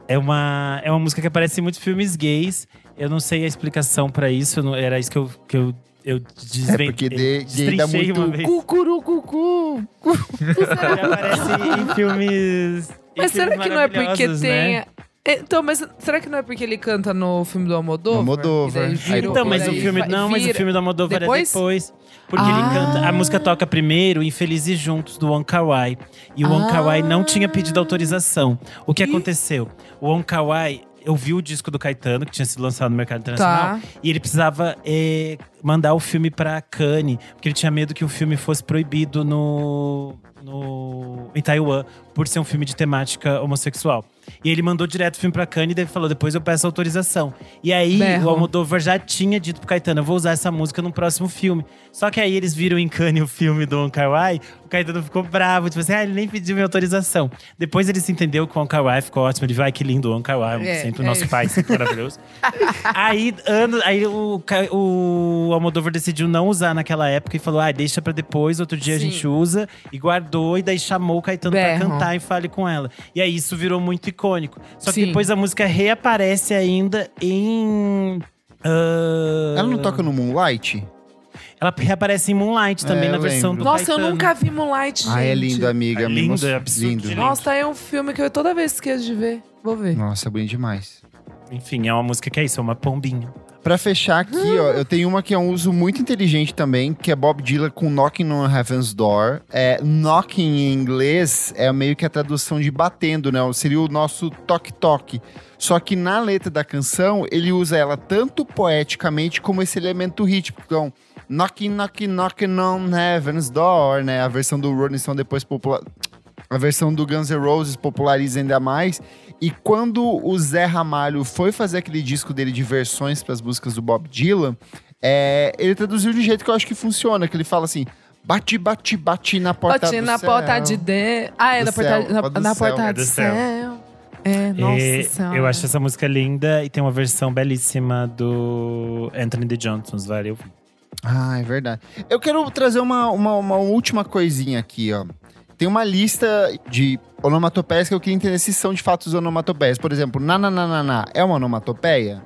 é, uma, é uma música que aparece em muitos filmes gays. Eu não sei a explicação pra isso. não- era isso que eu, que eu, eu É desven- porque de, gay dá muito vez. cucurucucu. Ele aparece em filmes. em Mas será filmes que não é porque maravilhosos, tem. né? Então, mas será que não é porque ele canta no filme do Almodóvar? Almodóvar. E vira- Então, mas e o filme. Não, mas o filme do Almodóvar Depois? é depois. Porque ele Ah. canta. A música toca primeiro em Felizes Juntos, do Wong Kar Wai. E o Wong Kar Wai não tinha pedido autorização. O que Ih. aconteceu? O Wong Kar Wai ouviu o disco do Caetano, que tinha sido lançado no mercado internacional. Tá. E ele precisava eh, mandar o filme pra Cannes, porque ele tinha medo que o filme fosse proibido no, no, em Taiwan, por ser um filme de temática homossexual. E ele mandou direto o filme pra Cannes e falou: depois eu peço autorização. E aí Berro. o Almodóvar já tinha dito pro Caetano: eu vou usar essa música no próximo filme. Só que aí eles viram em Cannes o filme do Wong Kar Wai, o Caetano ficou bravo, tipo assim, ah, ele nem pediu minha autorização. Depois ele se entendeu que o Wong Kar Wai ficou ótimo, ele vai, que lindo, o Kar Wai, É, sempre o é nosso isso. pai, sempre maravilhoso. [LAUGHS] aí, ano, aí o, o Almodóvar decidiu não usar naquela época e falou: ah, deixa pra depois, outro dia Sim. a gente usa. E guardou, e daí chamou o Caetano Berro. pra cantar e fale com ela. E aí isso virou muito icônico. Só que Sim. depois a música reaparece ainda em. ah, Ela não toca no Moonlight? Ela reaparece em Moonlight também, É, na eu versão lembro. do Nossa, eu Caetano. nunca vi Moonlight, gente. Ah, é lindo, amiga. É lindo, é absurdo lindo. Nossa, é um filme que eu toda vez esqueço de ver. Vou ver. Nossa, bonito demais. Enfim, é uma música que é isso, é uma pombinha. Pra fechar aqui, ó, eu tenho uma que é um uso muito inteligente também, que é Bob Dylan com Knocking on Heaven's Door. É, knocking em inglês é meio que a tradução de batendo, né? Seria o nosso toque-toque. Só que na letra da canção, ele usa ela tanto poeticamente como esse elemento rítmico. Então, knocking, knocking, knocking on Heaven's Door, né? A versão do Rolling Stone depois popular... A versão do Guns N' Roses populariza ainda mais. E quando o Zé Ramalho foi fazer aquele disco dele de versões para as músicas do Bob Dylan, é, ele traduziu de um jeito que eu acho que funciona, que ele fala assim: bate, bate, bate na porta Bati do na céu. porta de dentro. Ah, é Do na porta, céu, na, do na céu. porta É do do céu. céu. É, nossa E senhora. eu acho essa música linda e tem uma versão belíssima do Anthony The Johnsons, vale ouvir. Ah, é verdade. Eu quero trazer uma, uma, uma última coisinha aqui, ó. Tem uma lista de onomatopeias que eu queria entender se são de fato os onomatopeias. Por exemplo, nananana é uma onomatopeia?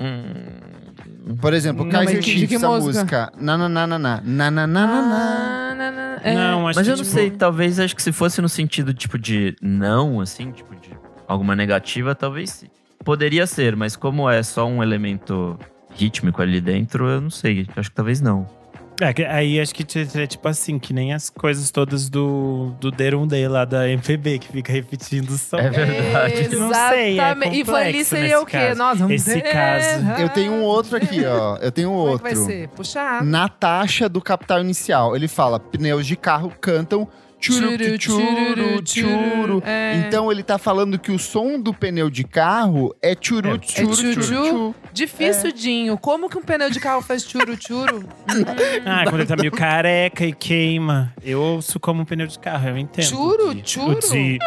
Hum, Por exemplo, Não, Kaiser Chiefs, a música? Nananana. Nananana. Ah, na, na, é. Não, acho Mas que eu não tipo, sei, talvez acho que se fosse no sentido tipo de não, assim, tipo de alguma negativa, talvez sim. Poderia ser, mas como é só um elemento rítmico ali dentro, eu não sei. Acho que talvez não. É, aí acho que é tipo assim, que nem as coisas todas do, do Derundê lá da MPB, que fica repetindo o som. É verdade. Não sei, é Exatamente. e foi ali complexo seria o quê? caso. Nós vamos Esse caso. Eu tenho um outro aqui, ó. Eu tenho um Como é que outro. vai ser? Puxado. Na taxa do capital inicial, ele fala: pneus de carro cantam churu, Churu, churu, churu, churu. é. Então ele tá falando que o som do pneu de carro é churu, É. churu, É churu, churu. churu. Difícil, Dinho. Como que um pneu de carro faz churu-churu? [LAUGHS] Ah, quando ele tá meio careca e queima. Eu ouço como um pneu de carro, eu entendo. Churo, O de- churo? o de-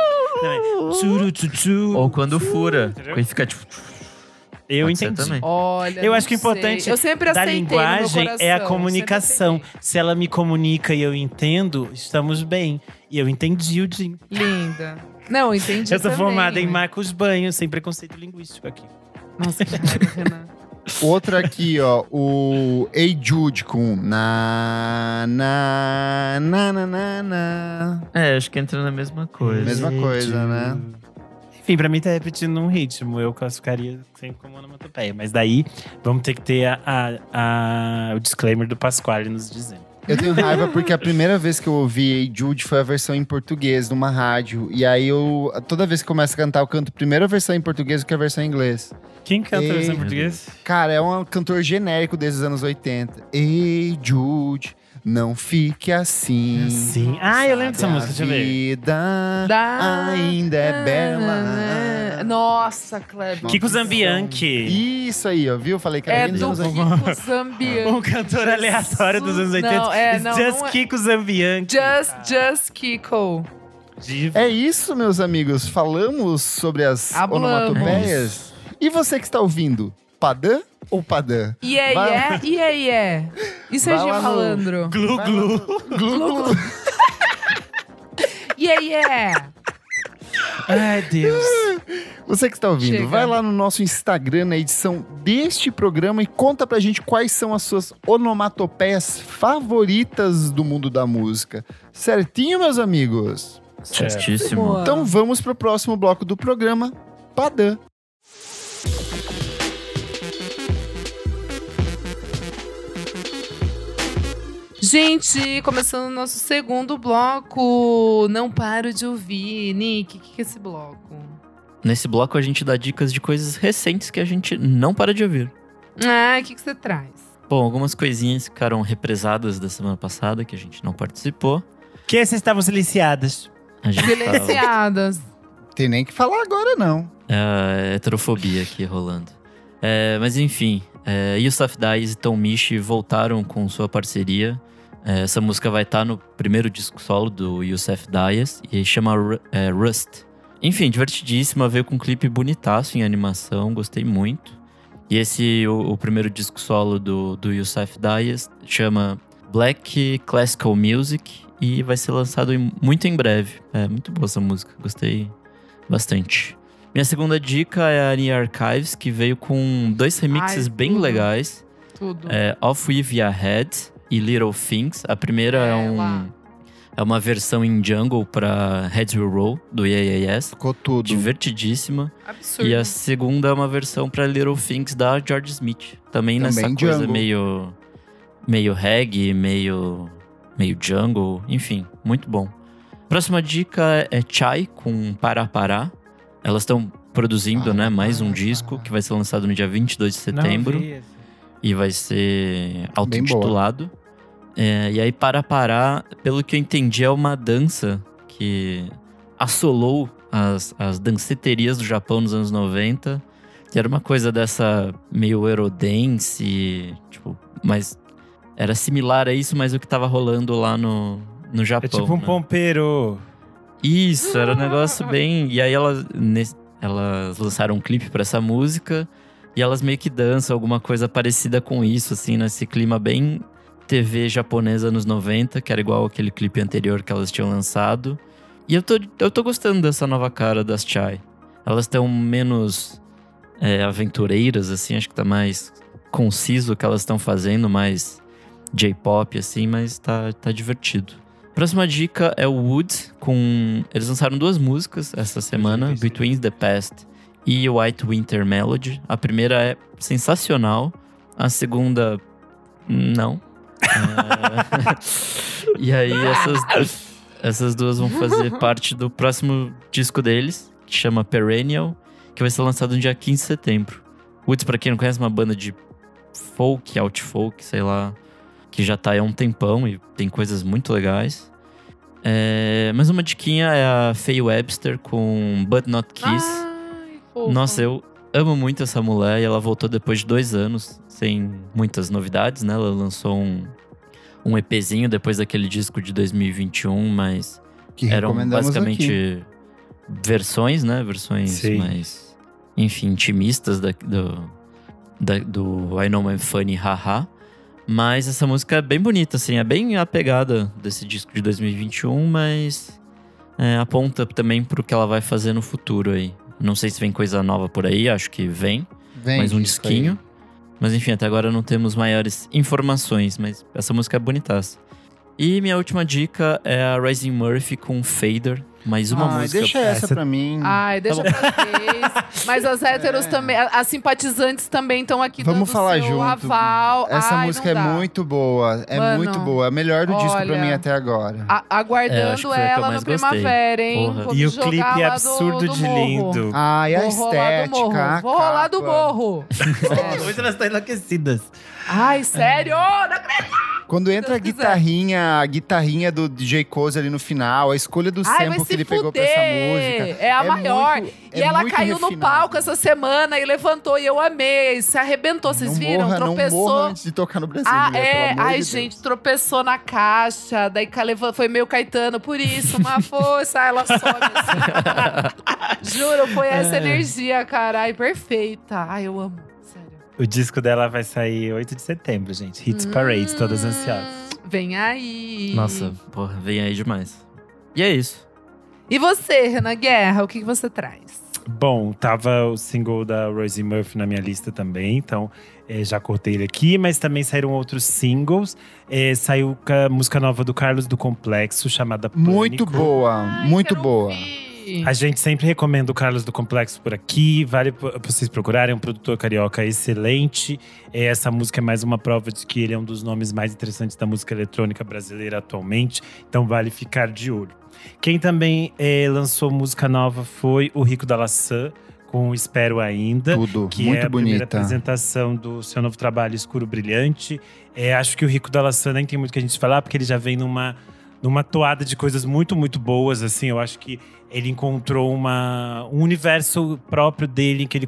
Não, é Churu, chuchu. Ou quando fura, quando fica tipo. Eu pode entendi. também. Olha, Eu acho que o importante Eu sempre da linguagem é a comunicação. Se ela me comunica e eu entendo, estamos bem. E eu entendi o Jim. Linda. Não, entendi Eu sou também, formada em Marcos Banhos, sem preconceito linguístico aqui. Nossa, que [LAUGHS] Renan. Outro aqui, ó. O Ei Jude com na, na, na, na, na, na. É, acho que entra na mesma coisa. Mesma coisa, né? Enfim, pra mim tá repetindo um ritmo. Eu classificaria sempre como onomatopeia. Mas daí, vamos ter que ter a, a- a- o disclaimer do Pasquale nos dizendo. Eu tenho raiva porque a primeira vez que eu ouvi Ei Jude foi a versão em português, numa rádio. E aí eu, toda vez que começo a cantar, eu canto primeiro a versão em português do que a versão em inglês. Quem canta a versão em Ei. português? Cara, é um cantor genérico desde os anos 80. Ei, Jude, não fique assim. Sim. Ah, eu lembro dessa música, deixa eu A ver. vida Da- ainda é bela. Nossa, Kleber. Kiko Zambianchi. Isso aí, ó, viu? Falei que era É do anos 80. Kiko Zambianchi. Um cantor aleatório dos anos 80. Não, é, não, Just não é- Kiko Zambianchi. Just, just Kiko. Diva. É isso, meus amigos. Falamos sobre as Hablamos. onomatopeias. E você que está ouvindo, Padã ou Padã? E aí Vai é, e aí é. E Vai lá Serginho no- Malandro? Glu, glu. Glu, glu. [LAUGHS] E aí é. Ai, Deus. Você que está ouvindo, Chega. vai lá no nosso Instagram, na edição deste programa, e conta pra gente quais são as suas onomatopeias favoritas do mundo da música. Certinho, meus amigos? Certíssimo. Boa. Então vamos pro próximo bloco do programa, Padã. Gente, começando o nosso segundo bloco. Não paro de ouvir. Nick, o que, que é esse bloco? Nesse bloco a gente dá dicas de coisas recentes que a gente não para de ouvir. Ah, o que, que você traz? Bom, algumas coisinhas ficaram represadas da semana passada que a gente não participou. Que vocês estavam silenciadas. A gente tava, Silenciadas. Tem nem que falar agora, não. É a heterofobia aqui rolando. É, mas enfim, é, Yusuf Dias e Tom Misch voltaram com sua parceria. É, essa música vai estar no primeiro disco solo do Yusuf Dias e chama é, Rust. Enfim, divertidíssima, veio com um clipe bonitaço em animação, gostei muito. E esse, o, o primeiro disco solo do, do Yusuf Dias, chama Black Classical Music e vai ser lançado em- muito em breve. É muito boa essa música, gostei bastante. Minha segunda dica é a Annie Archives, que veio com dois remixes Ai, bem legais. Tudo. É Off With Your Head e Little Things. A primeira é, um, Ela. é uma versão em jungle pra Heads Will Roll, do Yeah Ficou tudo. Divertidíssima. Absurdo. E a segunda é uma versão pra Little Things da George Smith. Também, Também nessa coisa jungle. meio meio reggae, meio meio jungle, enfim, muito bom. Próxima dica é Chai com Para Pará. Elas estão produzindo, Para, né, mais um para, disco para. que vai ser lançado no dia 22 de setembro Não, vi esse. E vai ser Bem auto-intitulado. É, e aí, Para Pará, pelo que eu entendi, é uma dança que assolou as, as danceterias do Japão nos anos 90. Que era uma coisa dessa meio Eurodance, tipo, mas era similar a isso, mas o que tava rolando lá no, no Japão. É tipo um né? pompeiro. Isso, era um negócio bem. E aí elas, elas lançaram um clipe pra essa música e elas meio que dançam alguma coisa parecida com isso, assim, nesse clima bem TV japonesa nos 90, que era igual aquele clipe anterior que elas tinham lançado. E eu tô, eu tô gostando dessa nova cara das Chai. Elas estão menos é, aventureiras, assim, acho que tá mais conciso o que elas estão fazendo, mais J-pop, assim, mas tá, tá divertido. Próxima dica é o Wood, com. Eles lançaram duas músicas essa semana. Between the Past e White Winter Melody. A primeira é sensacional, a segunda, não. É, [LAUGHS] e aí, essas, essas duas vão fazer parte do próximo disco deles, que chama Perennial, que vai ser lançado no dia 15 de setembro. Woods, pra quem não conhece, é uma banda de folk, alt folk, sei lá, que já tá aí há um tempão e tem coisas muito legais. É, mais uma diquinha é a Faye Webster com But Not Kiss. Ai, Nossa, eu amo muito essa mulher e ela voltou depois de dois anos, sem muitas novidades, né? Ela lançou um, um EPzinho depois daquele disco de 2021, mas Que eram recomendamos aqui. basicamente versões, né? Versões Sim. mais, enfim, intimistas da, do, da- do I Know I'm Funny, haha. Mas essa música é bem bonita, assim, é bem a pegada desse disco de 2021, mas é, aponta também pro que ela vai fazer no futuro aí. Não sei se vem coisa nova por aí, acho que vem, Vem mais um disso aí. disquinho. Mas enfim, até agora não temos maiores informações, mas essa música é bonitaça. E minha última dica é a Rising Murphy com Fader, mais uma Ai, música. Deixa essa Essa- pra mim. Ai, deixa Tá pra vocês. Mas as héteros É. também, as simpatizantes também estão aqui Vamos dando falar junto. aval. Essa Ai, música é muito boa. É Mano, muito boa. É a melhor do disco pra olha, mim até agora. A- É, aguardando eu ela gostei. primavera, hein? E o jogar clipe é lá do- absurdo do de morro. lindo. Ai, a Vou rolar do estética. a Vou rolar do morro. [LAUGHS] Hoje elas estão enlouquecidas. Ai, sério? Não acredito. Quando entra a guitarrinha, a guitarrinha do DJ Cose ali no final, a escolha do Ai, sample que ele pegou pra essa fuder. música. É a maior. muito- E é ela caiu no refinado. palco essa semana e levantou e eu amei. Se arrebentou, vocês Não viram? morra, Tropeçou. Não morra antes de tocar no Brasil. Ah, é. Ai, de gente, tropeçou na caixa. Daí foi meio Caetano, por isso, uma [LAUGHS] força. ela sobe assim. [LAUGHS] Juro, foi essa É. energia, cara. Ai, perfeita. Ai, eu amo. Sério. O disco dela vai sair 8 de setembro, gente. Hits Parade, todas ansiosas. Hum, Vem aí. Nossa, porra, vem aí demais. E é isso. E você, Renan Guerra, o que que você traz? Bom, tava o single da Rosie Murphy na minha lista também, então eh, já cortei ele aqui, mas também saíram outros singles. Eh, saiu a música nova do Carlos do Complexo, chamada Pânico. Muito boa, muito quero boa. ouvir. A gente sempre recomenda o Carlos do Complexo por aqui, vale pra vocês procurarem, é um produtor carioca excelente. Eh, Essa música é mais uma prova de que ele é um dos nomes mais interessantes da música eletrônica brasileira atualmente, então vale ficar de olho. Quem também eh, lançou música nova foi o Rico da Laçã, com Espero Ainda. Tudo, Que muito é a primeira bonita. apresentação do seu novo trabalho Escuro Brilhante. É, acho que o Rico da Laçã nem tem muito o que a gente falar, porque ele já vem numa, numa toada de coisas muito, muito boas, assim. Eu acho que ele encontrou uma, um universo próprio dele, em que ele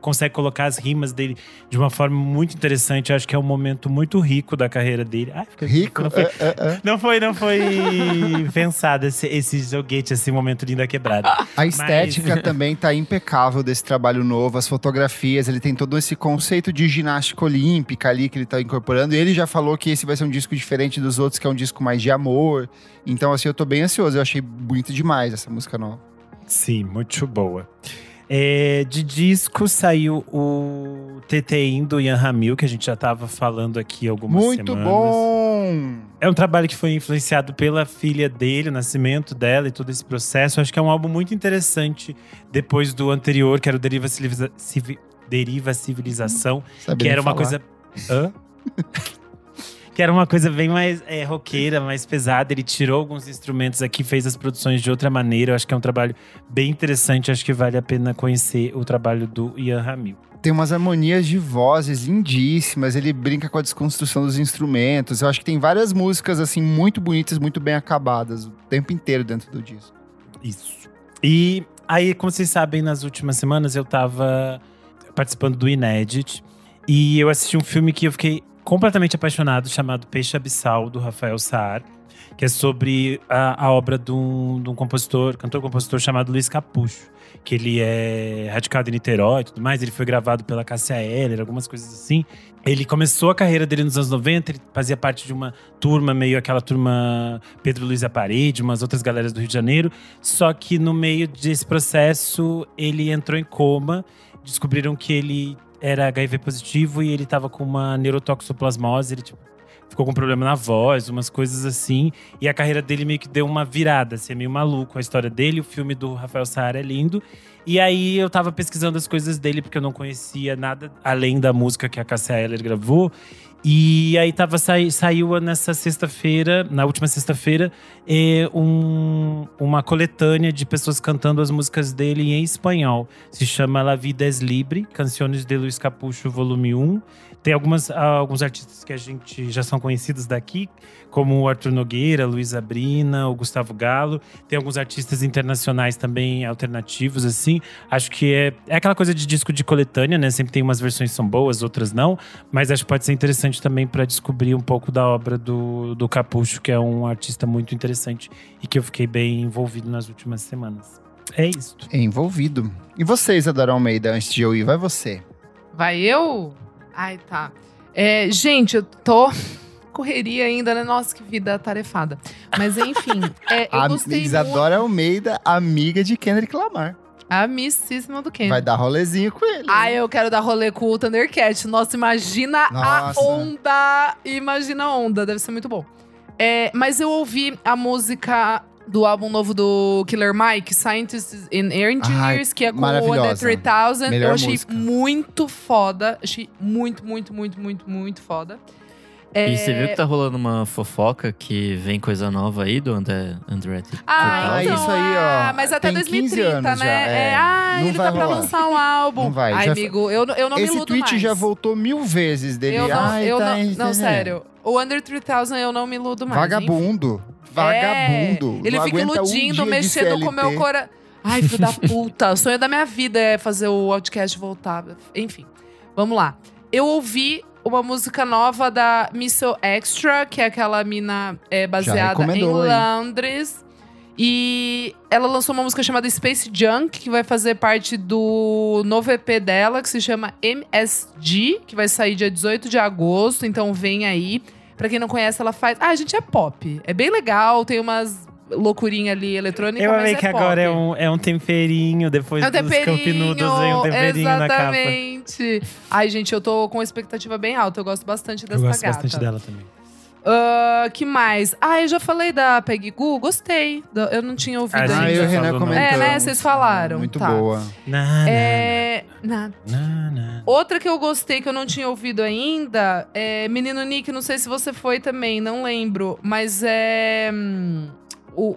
consegue colocar as rimas dele de uma forma muito interessante. Eu acho que é um momento muito rico da carreira dele. Ai, Rico. Não foi, é, é, é. não foi, não foi [LAUGHS] pensado esse, esse joguete, esse momento lindo da quebrada. A estética [LAUGHS] também tá impecável desse trabalho novo, as fotografias, ele tem todo esse conceito de ginástica olímpica ali que ele tá incorporando. E ele já falou que esse vai ser um disco diferente dos outros, que é um disco mais de amor. Então, assim, eu tô bem ansioso. Eu achei bonito demais essa música nova. Sim, muito boa. É, de disco saiu o TTIN do Ian Ramil, que a gente já tava falando aqui algumas Muito semanas. bom! É um trabalho que foi influenciado pela filha dele, o nascimento dela e todo esse processo. Acho que é um álbum muito interessante depois do anterior, que era o Deriva, Civiliza- Civi- Deriva Civilização, Sabia que era uma falar. coisa. Hã? [LAUGHS] que era uma coisa bem mais é, roqueira, mais pesada. Ele tirou alguns instrumentos aqui, fez as produções de outra maneira. Eu acho que é um trabalho bem interessante. Acho que vale a pena conhecer o trabalho do Ian Ramil. Tem umas harmonias de vozes lindíssimas, ele brinca com a desconstrução dos instrumentos. Eu acho que tem várias músicas, assim, muito bonitas, muito bem acabadas, o tempo inteiro dentro do disco. Isso. E aí, como vocês sabem, nas últimas semanas eu tava participando do Inédit. E eu assisti um filme que eu fiquei completamente apaixonado, chamado Peixe Abissal, do Rafael Saar. Que é sobre a, a obra de um, de um compositor, cantor-compositor chamado Luiz Capucho. Que ele é radicado em Niterói e tudo mais. Ele foi gravado pela Cássia Eller, algumas coisas assim. Ele começou a carreira dele nos anos 90, ele fazia parte de uma turma, meio aquela turma Pedro Luiz Aparede, umas outras galeras do Rio de Janeiro. Só que no meio desse processo, ele entrou em coma. Descobriram que ele era HIV positivo e ele tava com uma neurotoxoplasmose. Ele tipo, ficou com problema na voz, umas coisas assim. E a carreira dele meio que deu uma virada, assim, é meio maluco a história dele. O filme do Rafael Saara é lindo. E aí eu tava pesquisando as coisas dele, porque eu não conhecia nada além da música que a Cassia Eller gravou. E aí tava, sai- saiu nessa sexta-feira, na última sexta-feira, é, um- uma coletânea de pessoas cantando as músicas dele em espanhol. Se chama La Vida es Libre, Canciones de Luiz Capucho, volume 1. Tem algumas, alguns artistas que a gente já são conhecidos daqui, como o Arthur Nogueira, Luiz Abrina, o Gustavo Galo. Tem alguns artistas internacionais também alternativos, assim. Acho que é, é aquela coisa de disco de coletânea, né? Sempre tem umas versões que são boas, outras não. Mas acho que pode ser interessante também para descobrir um pouco da obra do, do Capucho, que é um artista muito interessante e que eu fiquei bem envolvido nas últimas semanas. É isso. Envolvido. E você, Isadora Almeida, antes de eu ir, vai você. Vai eu? Ai, tá. É, gente, eu tô. [LAUGHS] Correria ainda, né? Nossa, que vida tarefada. Mas enfim, é, eu [LAUGHS] A gostei muito. Isadora Almeida, amiga de Kendrick Lamar. Amicíssima do Ken. Vai dar rolezinho com ele. Ah, eu quero dar rolê com o Thundercat. Nossa, imagina Nossa. a onda. Imagina a onda, deve ser muito bom. É, mas eu ouvi a música do álbum novo do Killer Mike, Scientists and Engineers, que é com o. Under 3000. Melhor eu achei música. muito foda. Achei muito, muito, muito, muito, muito foda. É, E você viu que tá rolando uma fofoca que vem coisa nova aí do André, André Ah, Ah, então, isso aí, ó. ah, mas até Tem 15 2030, anos né? já, é. ah, Não ele vai tá pra rolar. lançar um álbum. Não vai, Ai, já- amigo, eu, eu não me Esse iludo tweet mais. já voltou mil vezes dele. Eu não, Ai, eu tá não, não, sério. O Under 3000 eu não me iludo mais. enfim. Vagabundo. É, ele fica um iludindo, de mexendo com o meu coração. Ai, filho da puta. O sonho da minha vida é fazer o podcast voltar. Enfim, vamos lá. Eu ouvi uma música nova da Missile Extra, que é aquela mina é, baseada em recomendou, hein? Londres. E ela lançou uma música chamada Space Junk, que vai fazer parte do novo EP dela, que se chama MSG, que vai sair dia 18 de agosto. Então vem aí. Pra quem não conhece, ela faz. Ah, a gente é pop. É bem legal, tem umas loucurinha ali eletrônica, Eu amei é que pop. agora é um, é um temperinho, depois É um dos temperinho, campinudos vem um temperinho na capa. exatamente. Ai, gente, eu tô com expectativa bem alta. Eu gosto bastante Eu dessa gosto gata. bastante dela também. Ah, que mais? Ah, eu já falei da Peggy Goo, gostei. Eu não tinha ouvido Ah, Ah, ainda. eu e o Renan né? comentamos. É, né? Vocês falaram. Muito Tá. boa. Na, É. na- na, na. Outra que eu gostei, que eu não tinha ouvido ainda, é Menino Nick, não sei se você foi também, não lembro. Mas é. hum,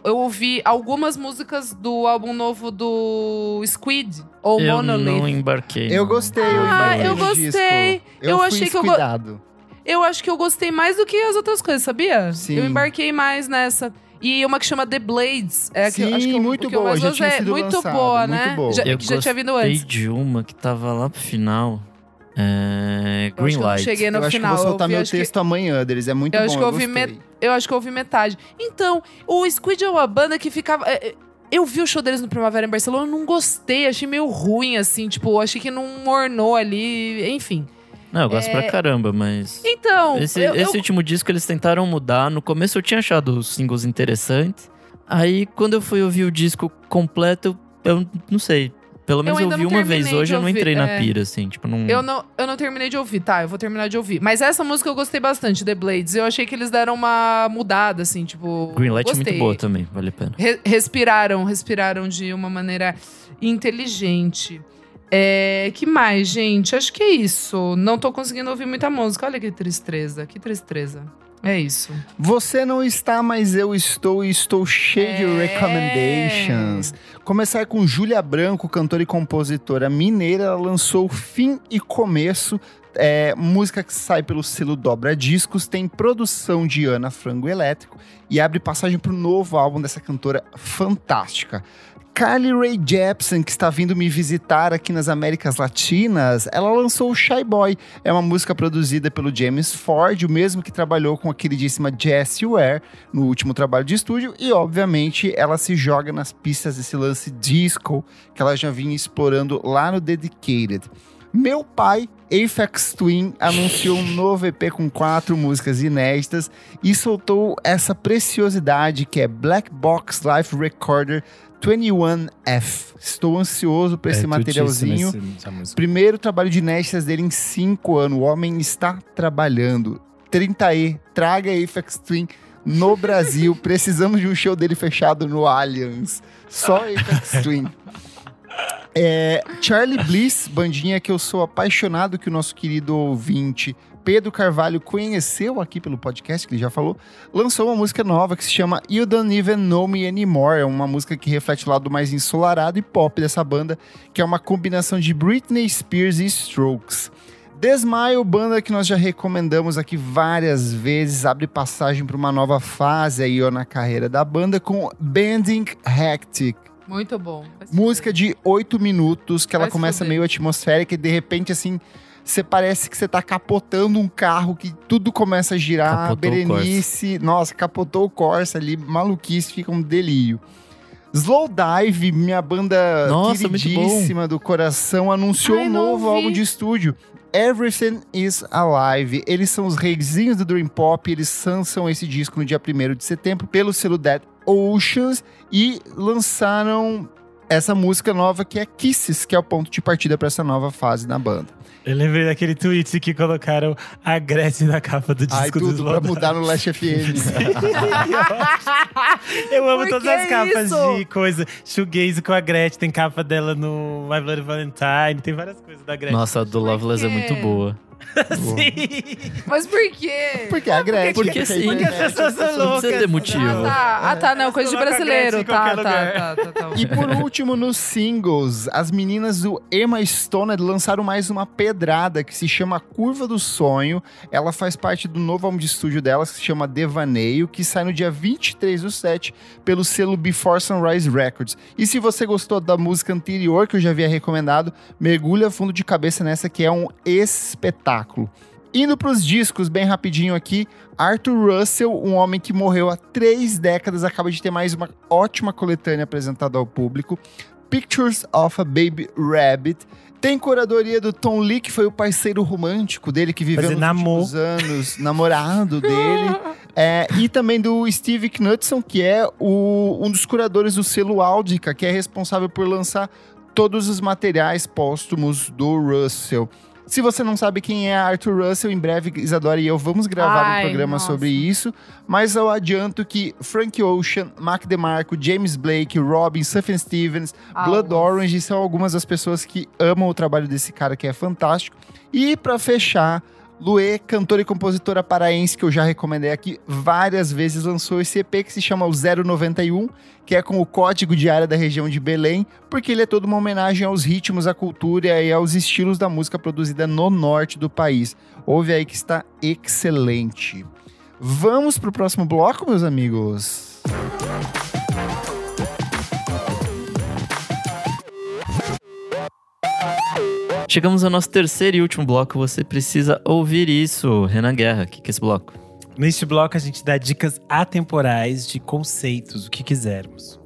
eu ouvi algumas músicas do álbum novo do Squid, ou Eu Monolith. não embarquei. Eu gostei. Ah, eu disco. gostei. Eu, Eu fui achei que eu go- descuidado. Eu acho que eu gostei mais do que as outras coisas, sabia? Sim. Eu embarquei mais nessa. E uma que chama The Blades. É a que eu- Sim, acho que eu, muito que eu boa, mais já tinha sido Muito lançado, boa, muito né? boa. Já, Eu que já tinha vindo gostei antes. de uma que tava lá pro final. É, Eu acho Green que eu não Light. cheguei no eu acho final. que vou soltar eu vi, meu acho que- texto amanhã deles. É muito eu bom. acho que eu ouvi met- Eu acho que eu ouvi metade. Então, o Squid é uma banda que ficava. é, é, Eu vi o show deles no Primavera em Barcelona, eu não gostei, achei meio ruim, assim, tipo, achei que não ornou ali, enfim. Não, eu gosto É. pra caramba, mas. Então, Esse, eu, esse eu- último disco eles tentaram mudar. No começo eu tinha achado os singles interessantes. Aí quando eu fui ouvir o disco completo, eu não sei. Pelo menos eu, ouvi uma vez hoje, eu não entrei na é. pira, assim. Tipo, não. eu não, eu não terminei de ouvir, tá? Eu vou terminar de ouvir. Mas essa música eu gostei bastante, The Blades. Eu achei que eles deram uma mudada, assim, tipo. Greenlight é gostei. muito boa também, vale a pena. Re- respiraram, respiraram de uma maneira inteligente. É, que mais, gente? Acho que é isso. Não tô conseguindo ouvir muita música. Olha que tristeza, que tristeza. É isso. Você não está, mas eu estou e estou cheio de É. recommendations. Começar com Júlia Branco, cantora e compositora mineira, ela lançou Fim e Começo, é, música que sai pelo selo Dobra Discos, tem produção de Ana Frango Elétrico e abre passagem para o novo álbum dessa cantora fantástica. Carly Rae Jepsen, que está vindo me visitar aqui nas Américas Latinas, ela lançou o Shy Boy. É uma música produzida pelo James Ford, o mesmo que trabalhou com a queridíssima Jessie Ware no último trabalho de estúdio. E, obviamente, ela se joga nas pistas desse lance disco que ela já vinha explorando lá no Dedicated. Meu pai, Aphex Twin, anunciou um novo EP com quatro músicas inéditas e soltou essa preciosidade que é Black Box Life Recorder 21F. Estou ansioso esse É materialzinho. esse- música. Primeiro trabalho de inéditas dele em cinco anos. O homem está trabalhando. 30E, traga Aphex Twin no Brasil. [LAUGHS] Precisamos de um show dele fechado no Allianz. Só Aphex Twin. É, Charlie Bliss, bandinha que eu sou apaixonado que o nosso querido ouvinte Pedro Carvalho conheceu aqui pelo podcast, que ele já falou, lançou uma música nova que se chama You Don't Even Know Me Anymore. É uma música que reflete o lado mais ensolarado e pop dessa banda, que é uma combinação de Britney Spears e Strokes. Desmaio, banda que nós já recomendamos aqui várias vezes, abre passagem para uma nova fase aí ó, na carreira da banda com Bending Hectic. Muito bom. Música de oito minutos, que ela Vai se começa meio atmosférica e de repente, assim, você parece que você tá capotando um carro, que tudo começa a girar. Capotou o Berenice, nossa, capotou o Corsa ali, maluquice, fica um delírio. Slow Dive, minha banda Nossa, queridíssima do coração, anunciou Ai, um novo álbum de estúdio. Everything is Alive. Eles são os reizinhos do Dream Pop. Eles lançam esse disco no dia 1 de setembro pelo selo Dead Oceans e lançaram essa música nova que é Kisses, que é o ponto de partida para essa nova fase na banda. Eu lembrei daquele tweet que colocaram a Gretchen na capa do disco Ai, do tudo pra mudar no Last FM. [LAUGHS] Eu amo Por todas as capas isso? de coisa. Shoegaze com a Gretchen, tem capa dela no My Bloody Valentine, tem várias coisas da Gretchen. Nossa, a do Loveless é muito boa. [LAUGHS] Sim. Mas por quê? Porque a Gretchen. Porque sim. Porque as pessoas são Não precisa loucas. ter motivo. Ah, tá. Ah, tá. Não, coisa de brasileiro. Tá, tá, tá, tá, tá. E por último, nos singles, as meninas do Emma Stone lançaram mais uma pedrada que se chama Curva do Sonho. Ela faz parte do novo álbum de estúdio delas, que se chama Devaneio, que sai no dia 23 do 7 pelo selo Before Sunrise Records. E se você gostou da música anterior, que eu já havia recomendado, mergulha fundo de cabeça nessa, que é um espetáculo. Indo para os discos, bem rapidinho aqui, Arthur Russell, um homem que morreu há três décadas, acaba de ter mais uma ótima coletânea apresentada ao público. Pictures of a Baby Rabbit. Tem curadoria do Tom Lee, que foi o parceiro romântico dele, que viveu Fazer nos namor. últimos anos, namorado dele. [LAUGHS] É, e também do Steve Knudson, que é o- um dos curadores do selo Audica, que é responsável por lançar todos os materiais póstumos do Russell. Se você não sabe quem é Arthur Russell, em breve Isadora e eu vamos gravar Ai, um programa nossa. sobre isso. Mas eu adianto que Frank Ocean, Mac DeMarco, James Blake, Robin, Sufjan Stevens, Blood Aulas. Orange são algumas das pessoas que amam o trabalho desse cara que é fantástico. E pra fechar, Luê, cantora e compositora paraense que eu já recomendei aqui várias vezes, lançou esse EP que se chama o 091, que é com o código de área da região de Belém, porque ele é toda uma homenagem aos ritmos, à cultura e aos estilos da música produzida no norte do país. Ouve aí que está excelente. Vamos pro próximo bloco, meus amigos. Chegamos ao nosso terceiro e último bloco. Você precisa ouvir isso. Renan Guerra, o que, que é esse bloco? Neste bloco a gente dá dicas atemporais de conceitos, o que quisermos.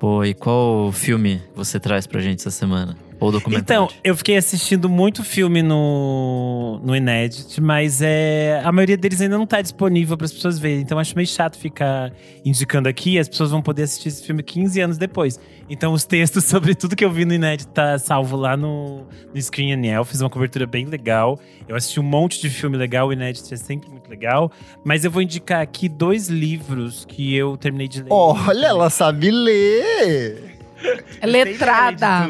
Pô, e qual filme você traz pra gente essa semana? Ou documentário? Então, eu fiquei assistindo muito filme no, no Inédit, mas é, a maioria deles ainda não tá disponível para as pessoas verem. Então, acho meio chato ficar indicando aqui. As pessoas vão poder assistir esse filme 15 anos depois. Então, os textos [LAUGHS] sobre tudo que eu vi no Inédit tá salvo lá no, no Screen Aniel. Fiz uma cobertura bem legal. Eu assisti um monte de filme legal. O Inédit é sempre muito legal. Mas eu vou indicar aqui dois livros que eu terminei de ler. Olha, ela sabe ler! É letrada.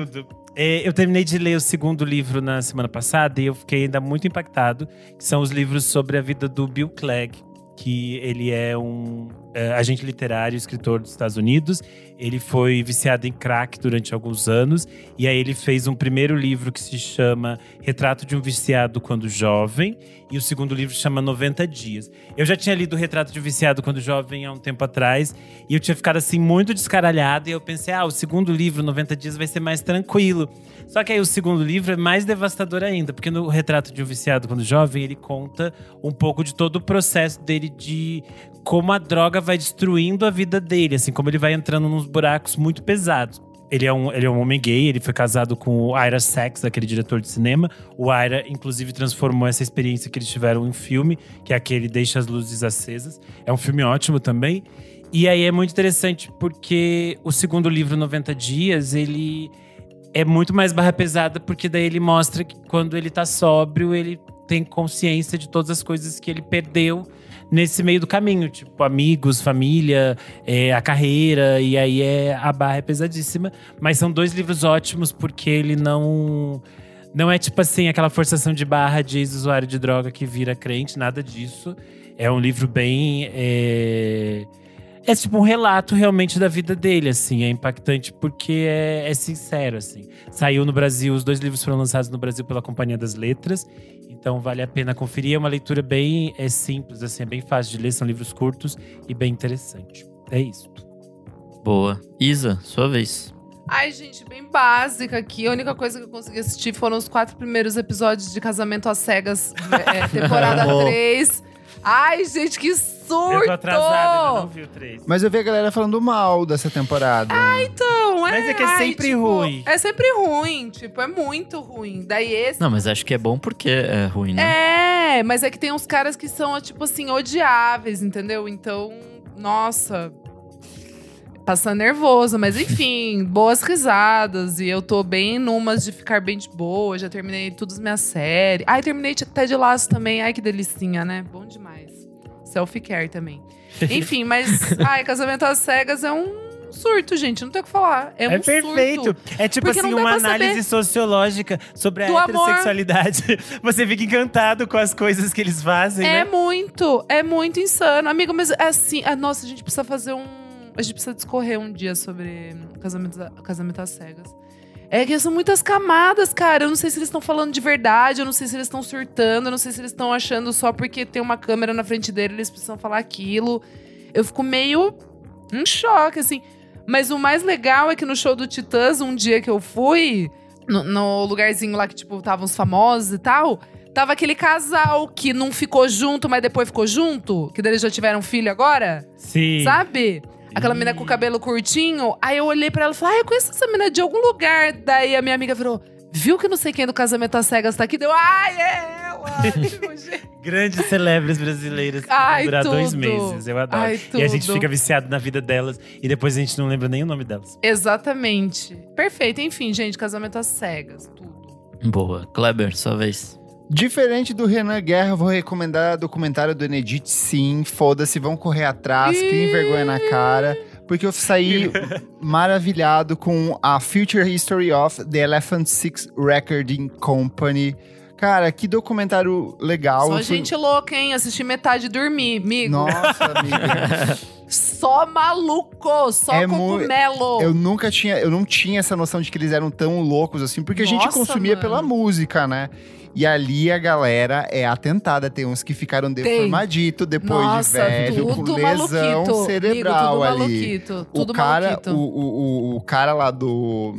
É, eu terminei de ler o segundo livro na semana passada e eu fiquei ainda muito impactado, são os livros sobre a vida do Bill Clegg, que ele é um é, agente literário, escritor dos Estados Unidos. Ele foi viciado em crack durante alguns anos e aí ele fez um primeiro livro que se chama Retrato de um Viciado quando Jovem e o segundo livro chama 90 Dias. Eu já tinha lido Retrato de um Viciado quando Jovem há um tempo atrás e eu tinha ficado assim muito descaralhado e eu pensei, ah, o segundo livro, 90 Dias, vai ser mais tranquilo. Só que aí o segundo livro é mais devastador ainda, porque no Retrato de um Viciado quando Jovem ele conta um pouco de todo o processo dele de como a droga vai destruindo a vida dele, assim, como ele vai entrando nos buracos muito pesados. Ele é, um, ele é um homem gay, ele foi casado com o Ira Sachs, aquele diretor de cinema. O Ira, inclusive, transformou essa experiência que eles tiveram em um filme, que é aquele Deixa as Luzes Acesas. É um filme ótimo também. E aí é muito interessante porque o segundo livro, 90 Dias, ele é muito mais barra pesada, porque daí ele mostra que quando ele tá sóbrio, ele tem consciência de todas as coisas que ele perdeu nesse meio do caminho, tipo amigos, família, é, a carreira, e aí é a barra é pesadíssima. Mas são dois livros ótimos porque ele não não é tipo assim aquela forçação de barra de ex-usuário de droga que vira crente, nada disso. É um livro bem é, é tipo um relato realmente da vida dele, assim. É impactante porque é, é, sincero, assim. Saiu no Brasil, os dois livros foram lançados no Brasil pela Companhia das Letras. Então vale a pena conferir. É uma leitura bem é simples, assim, é bem fácil de ler. São livros curtos e bem interessante. É isso. Boa. Isa, sua vez. Ai, gente, bem básica aqui. A única coisa que eu consegui assistir foram os quatro primeiros episódios de Casamento às Cegas, [LAUGHS] é, temporada 3. Ai, gente, que surto! Eu tô atrasada, ainda não vi o 3. Mas eu vi a galera falando mal dessa temporada. Então, é. Mas é que é ai, sempre tipo, ruim. É sempre ruim, tipo, é muito ruim. Daí esse. Não, mas acho que é bom porque é ruim, né? É, mas é que tem uns caras que são, tipo assim, odiáveis, entendeu? Então, nossa. Passa nervoso, mas enfim, [LAUGHS] boas risadas. E eu tô bem numas de ficar bem de boa. Já terminei todas as minhas séries. Ai, terminei Ted Laço também. Ai, que delicinha, né? Bom demais. Selfie care também. [LAUGHS] Enfim, mas. ai, Casamento às Cegas é um surto, gente. Não tem o que falar. É, É um perfeito. surto. É tipo Porque assim, uma análise sociológica sobre a do amor. heterossexualidade. [LAUGHS] Você fica encantado com as coisas que eles fazem, É né? muito, é muito insano. Amigo, mas é assim. ah, nossa, a gente precisa fazer um. A gente precisa discorrer um dia sobre casamento, casamento às cegas. É que são muitas camadas, cara. Eu não sei se eles estão falando de verdade, eu não sei se eles estão surtando, eu não sei se eles estão achando só porque tem uma câmera na frente dele, eles precisam falar aquilo. Eu fico meio em choque, assim. Mas o mais legal é que no show do Titãs, um dia que eu fui, no, no lugarzinho lá que, tipo, estavam os famosos e tal, tava aquele casal que não ficou junto, mas depois ficou junto, que daí eles já tiveram filho agora, Sim. sabe? Aquela menina com o cabelo curtinho. Aí eu olhei pra ela e falei, ah, eu conheço essa menina de algum lugar. Daí a minha amiga virou, viu que não sei quem do casamento às cegas tá aqui? Deu, ai, é ela! [LAUGHS] Grandes celebres brasileiras que Ai, durar dois meses. Eu adoro. Ai, E a gente fica viciado na vida delas e depois a gente não lembra nem o nome delas. Exatamente. Perfeito. Enfim, gente, casamento às cegas, tudo. Boa. Kleber, sua vez. Diferente do Renan Guerra, eu vou recomendar documentário do Enedit sim. Foda-se, vão correr atrás, criem vergonha na cara. Porque eu saí [LAUGHS] maravilhado com a Future History of the Elephant Six Recording Company. Cara, que documentário legal. Só Eu fui- gente louca, hein? Assisti metade e dormi, amigo. Nossa, [LAUGHS] amiga. Só maluco, só É mu- cogumelo. eu nunca tinha, eu não tinha essa noção de que eles eram tão loucos assim, porque a gente Nossa, consumia mano. pela música, né? E ali a galera é atentada, tem uns que ficaram deformadito depois Nossa, de velho, com tudo lesão maluquito. cerebral amigo, tudo ali. maluquito. Tudo o cara, maluquito. o, o, o, cara lá do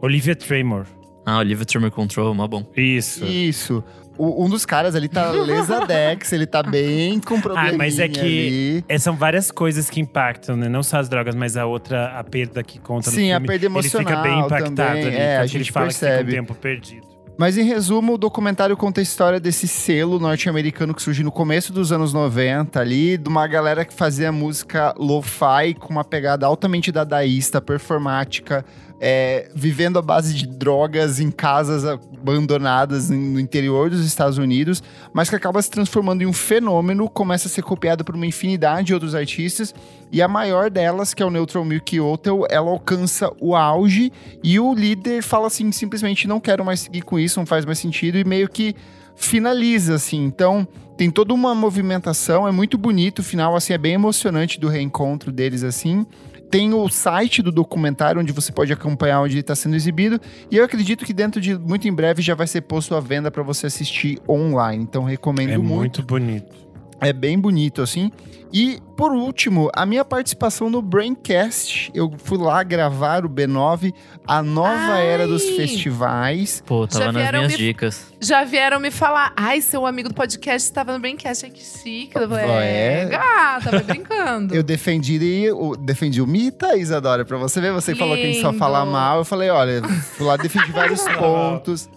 Olivia Tremor. Ah, Olivia Tremor Control, mó bom. Isso. Isso. O- um dos caras ali tá lesadex, [LAUGHS] ele tá bem com probleminha Ah, mas é que ali. é, são várias coisas que impactam, né? Não só as drogas, mas a outra, a perda que conta no Sim, a filme. perda Ele fica emocional bem impactado também, ali. é, a tanto que gente ele fala percebe. que fica um tempo perdido. Mas em resumo, o documentário conta a história desse selo norte-americano que surgiu no começo dos anos 90 ali, de uma galera que fazia música lo-fi com uma pegada altamente dadaísta, performática, é, vivendo à base de drogas em casas abandonadas no interior dos Estados Unidos, mas que acaba se transformando em um fenômeno, começa a ser copiado por uma infinidade de outros artistas, e a maior delas, que é o Neutral Milk Hotel, ela alcança o auge e o líder fala assim, simplesmente não quero mais seguir com isso, não faz mais sentido e meio que finaliza assim. Então, tem toda uma movimentação, é muito bonito, o final assim é bem emocionante do reencontro deles assim. Tem o site do documentário onde você pode acompanhar onde ele está sendo exibido. E eu acredito que dentro de muito em breve já vai ser posto à venda para você assistir online. Então recomendo É muito. muito bonito. É bem bonito, assim. E, por último, a minha participação no Braincast. Eu fui lá gravar o B9, a nova Ai! era dos festivais. Pô, tava Já nas vieram minhas me- dicas. Já vieram me falar, ai, seu amigo do podcast estava no Braincast. Ai, que chique. Eu falei, É. é, gata, vai brincando. [LAUGHS] Eu defendi o, defendi o Mita, Isadora, pra você ver. Você falou que a gente só Lindo. fala mal. Eu falei, olha, fui lá, defendi vários [LAUGHS] pontos.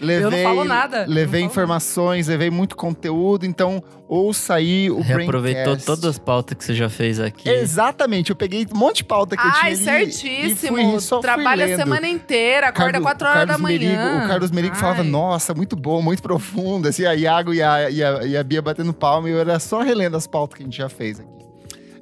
Levei, Eu não falo nada, eu Levei informações, levei muito conteúdo. Então, ouça aí o Reaproveitou Braincast. todas as pautas que você já fez aqui. Exatamente, eu peguei um monte de pauta que eu Ai, tinha ali e certíssimo. fui, só fui Trabalha a semana inteira, acorda Carlos- 4 horas da Carlos Merigo- manhã. o Carlos Merigo falava, Ai. nossa, muito bom, muito profundo. Assim, a Iago e a, e, a, e a Bia batendo palma e eu era só relendo as pautas que a gente já fez aqui.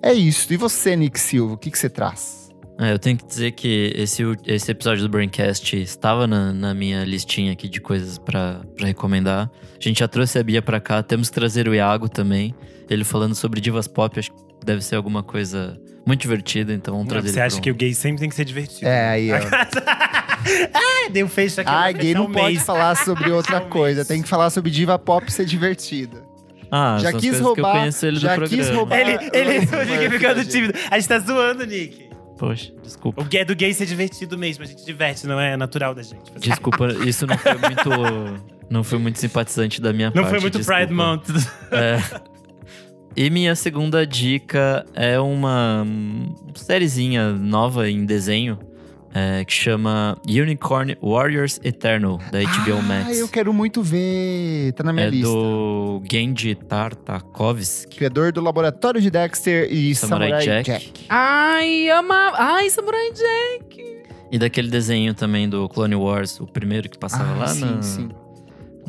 É isso. E você, Nick Silva, o que, que você traz? É, eu tenho que dizer que esse, esse episódio do Braincast estava na, na minha listinha aqui de coisas pra pra recomendar. A gente já trouxe a Bia pra cá, temos que trazer o Iago também. Ele falando sobre divas pop, acho que deve ser alguma coisa muito divertida, então vamos Não, trazer você ele acha um- que o gay sempre tem que ser divertido. É, aí, ó. [LAUGHS] É, deu fecho aqui. Vai gay não um pode mês. falar sobre outra Um coisa. Tem que falar sobre diva pop ser divertida. Ah, já quis roubar- que eu conheço ele já do quis roubar- Ele, ele, Nossa, o Nick mano, ficando tímido. A gente tá zoando, Nick. Poxa, desculpa. O gay do gay ser divertido mesmo. A gente diverte, não é natural da gente. Desculpa, isso não foi [LAUGHS] muito. Não foi muito simpatizante da minha Não parte. foi muito desculpa. Pride Month. É. E minha segunda dica é uma hum, sériezinha nova em desenho é, que chama Unicorn Warriors Eternal, da HBO ah, Max. eu quero muito ver. Tá na minha É lista. do Genji Tartakovsky. Criador do Laboratório de Dexter e Samurai Samurai, Jack. Jack. Ai, ama. Ai, Samurai Jack. E daquele desenho também do Clone Wars, o primeiro que passava Ah, lá sim, na, sim.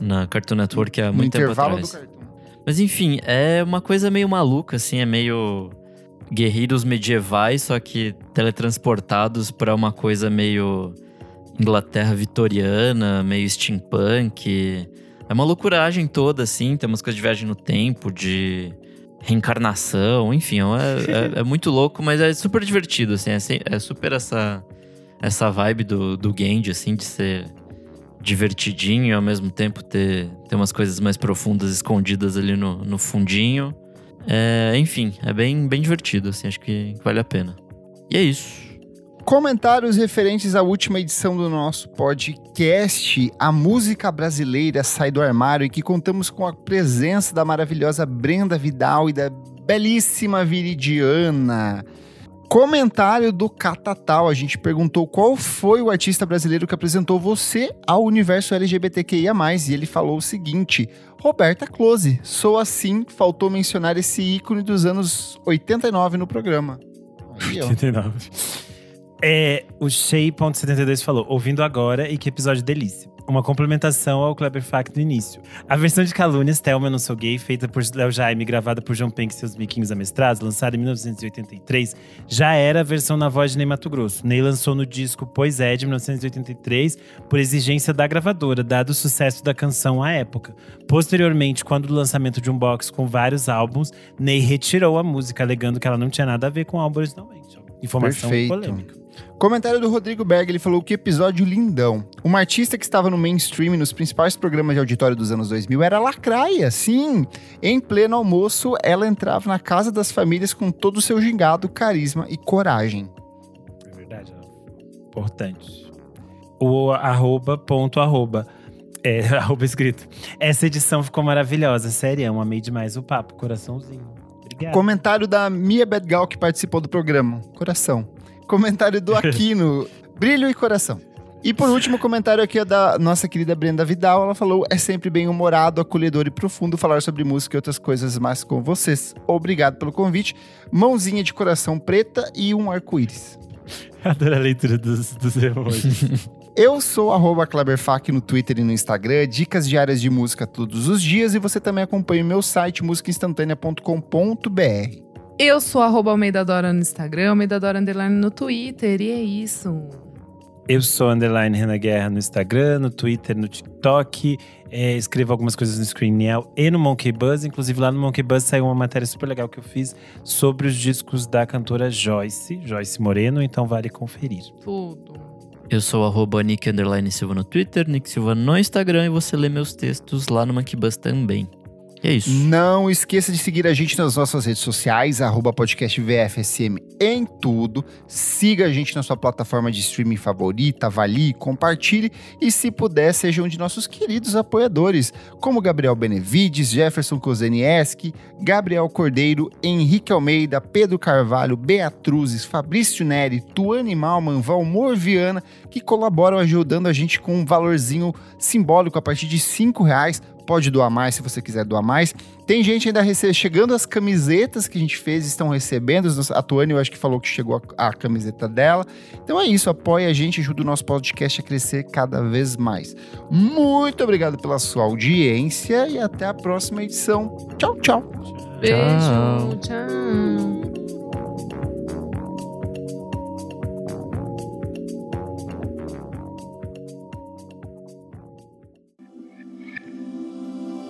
na Cartoon Network há No muito tempo intervalo atrás. do. Mas enfim, é uma coisa meio maluca, assim, é meio guerreiros medievais, só que teletransportados pra uma coisa meio Inglaterra vitoriana, meio steampunk. É uma loucuragem toda, assim, tem umas coisas de viagem no tempo, de reencarnação, enfim, é, é- [LAUGHS] é muito louco, mas é super divertido, assim, é, é super essa, essa vibe do, do Genji, assim, de ser divertidinho e ao mesmo tempo ter, ter umas coisas mais profundas escondidas ali no, no fundinho. É, enfim, é bem, bem divertido, assim, acho que vale a pena. E é isso. Comentários referentes à última edição do nosso podcast, A Música Brasileira Sai do Armário, em que contamos com a presença da maravilhosa Brenda Vidal e da belíssima Viridiana. Comentário do Catatal, a gente perguntou qual foi o artista brasileiro que apresentou você ao universo LGBTQIA+, e ele falou o seguinte, Roberta Close, sou assim, faltou mencionar esse ícone dos anos 89 no programa. Aí, ó. 89. É, o Shea.72 falou, ouvindo agora e que episódio delícia. uma complementação ao Kleber Fact do início. A versão de Calúnias, Thelma Não Sou Gay, feita por Léo Jaime, gravada por João Penck e seus miquinhos amestrados, lançada em 1983, já era a versão na voz de Ney Mato Grosso. Ney lançou no disco Pois é, de 1983, por exigência da gravadora, dado o sucesso da canção à época. Posteriormente, quando o lançamento de um box com vários álbuns, Ney retirou a música, alegando que ela não tinha nada a ver com o álbum originalmente. Informação Perfeito. polêmica. Comentário do Rodrigo Berg, ele falou que episódio lindão. Uma artista que estava no mainstream nos principais programas de auditório dos anos 2000 era a Lacraia, sim. Em pleno almoço, ela entrava na casa das famílias com todo o seu gingado, carisma e coragem. É verdade, importante. O arroba ponto arroba. É, [LAUGHS] arroba escrito. Essa edição ficou maravilhosa, sério, amei demais o papo, coraçãozinho. Obrigado. Comentário da Mia Bedgal, que participou do programa. Coração. Comentário do [LAUGHS] Aquino. Brilho e coração. E por último, comentário aqui é da nossa querida Brenda Vidal. Ela falou: é sempre bem humorado, acolhedor e profundo falar sobre música e outras coisas mais com vocês. Obrigado pelo convite. Mãozinha de coração preta e um arco-íris. [LAUGHS] Adoro a leitura dos, dos emojis. [LAUGHS] Eu sou arroba Kleberfac no Twitter e no Instagram, dicas diárias de música todos os dias e você também acompanha o meu site musicainstantanea.com.br. Eu sou arroba Almeida Dora no Instagram, Almeida Dora Underline no Twitter, e é isso. Eu sou underline Renan Guerra no Instagram, no Twitter, no TikTok. É, escrevo algumas coisas no Screenel e no Monkey Buzz. Inclusive, lá no Monkey Buzz saiu uma matéria super legal que eu fiz sobre os discos da cantora Joyce, Joyce Moreno, então vale conferir. Tudo. Eu sou arroba Nick Underline Silva no Twitter, Nick Silva no Instagram e você lê meus textos lá no Monkey Buzz também. É isso. Não esqueça de seguir a gente nas nossas redes sociais, arroba podcast VFSM em tudo. Siga a gente na sua plataforma de streaming favorita, avalie, compartilhe e, se puder, seja um de nossos queridos apoiadores, como Gabriel Benevides, Jefferson Kozenieski, Gabriel Cordeiro, Henrique Almeida, Pedro Carvalho, Beatruzes, Fabrício Neri, Tuane Malman, Valmor Viana, que colaboram ajudando a gente com um valorzinho simbólico a partir de cinco reais pode doar mais se você quiser doar mais. Tem gente ainda rece- chegando as camisetas que a gente fez, estão recebendo. A Tuane, eu acho que falou que chegou a, a camiseta dela. Então é isso, apoia a gente, ajuda o nosso podcast a crescer cada vez mais. Muito obrigado pela sua audiência e até a próxima edição. Tchau, tchau. Beijo. Tchau. tchau.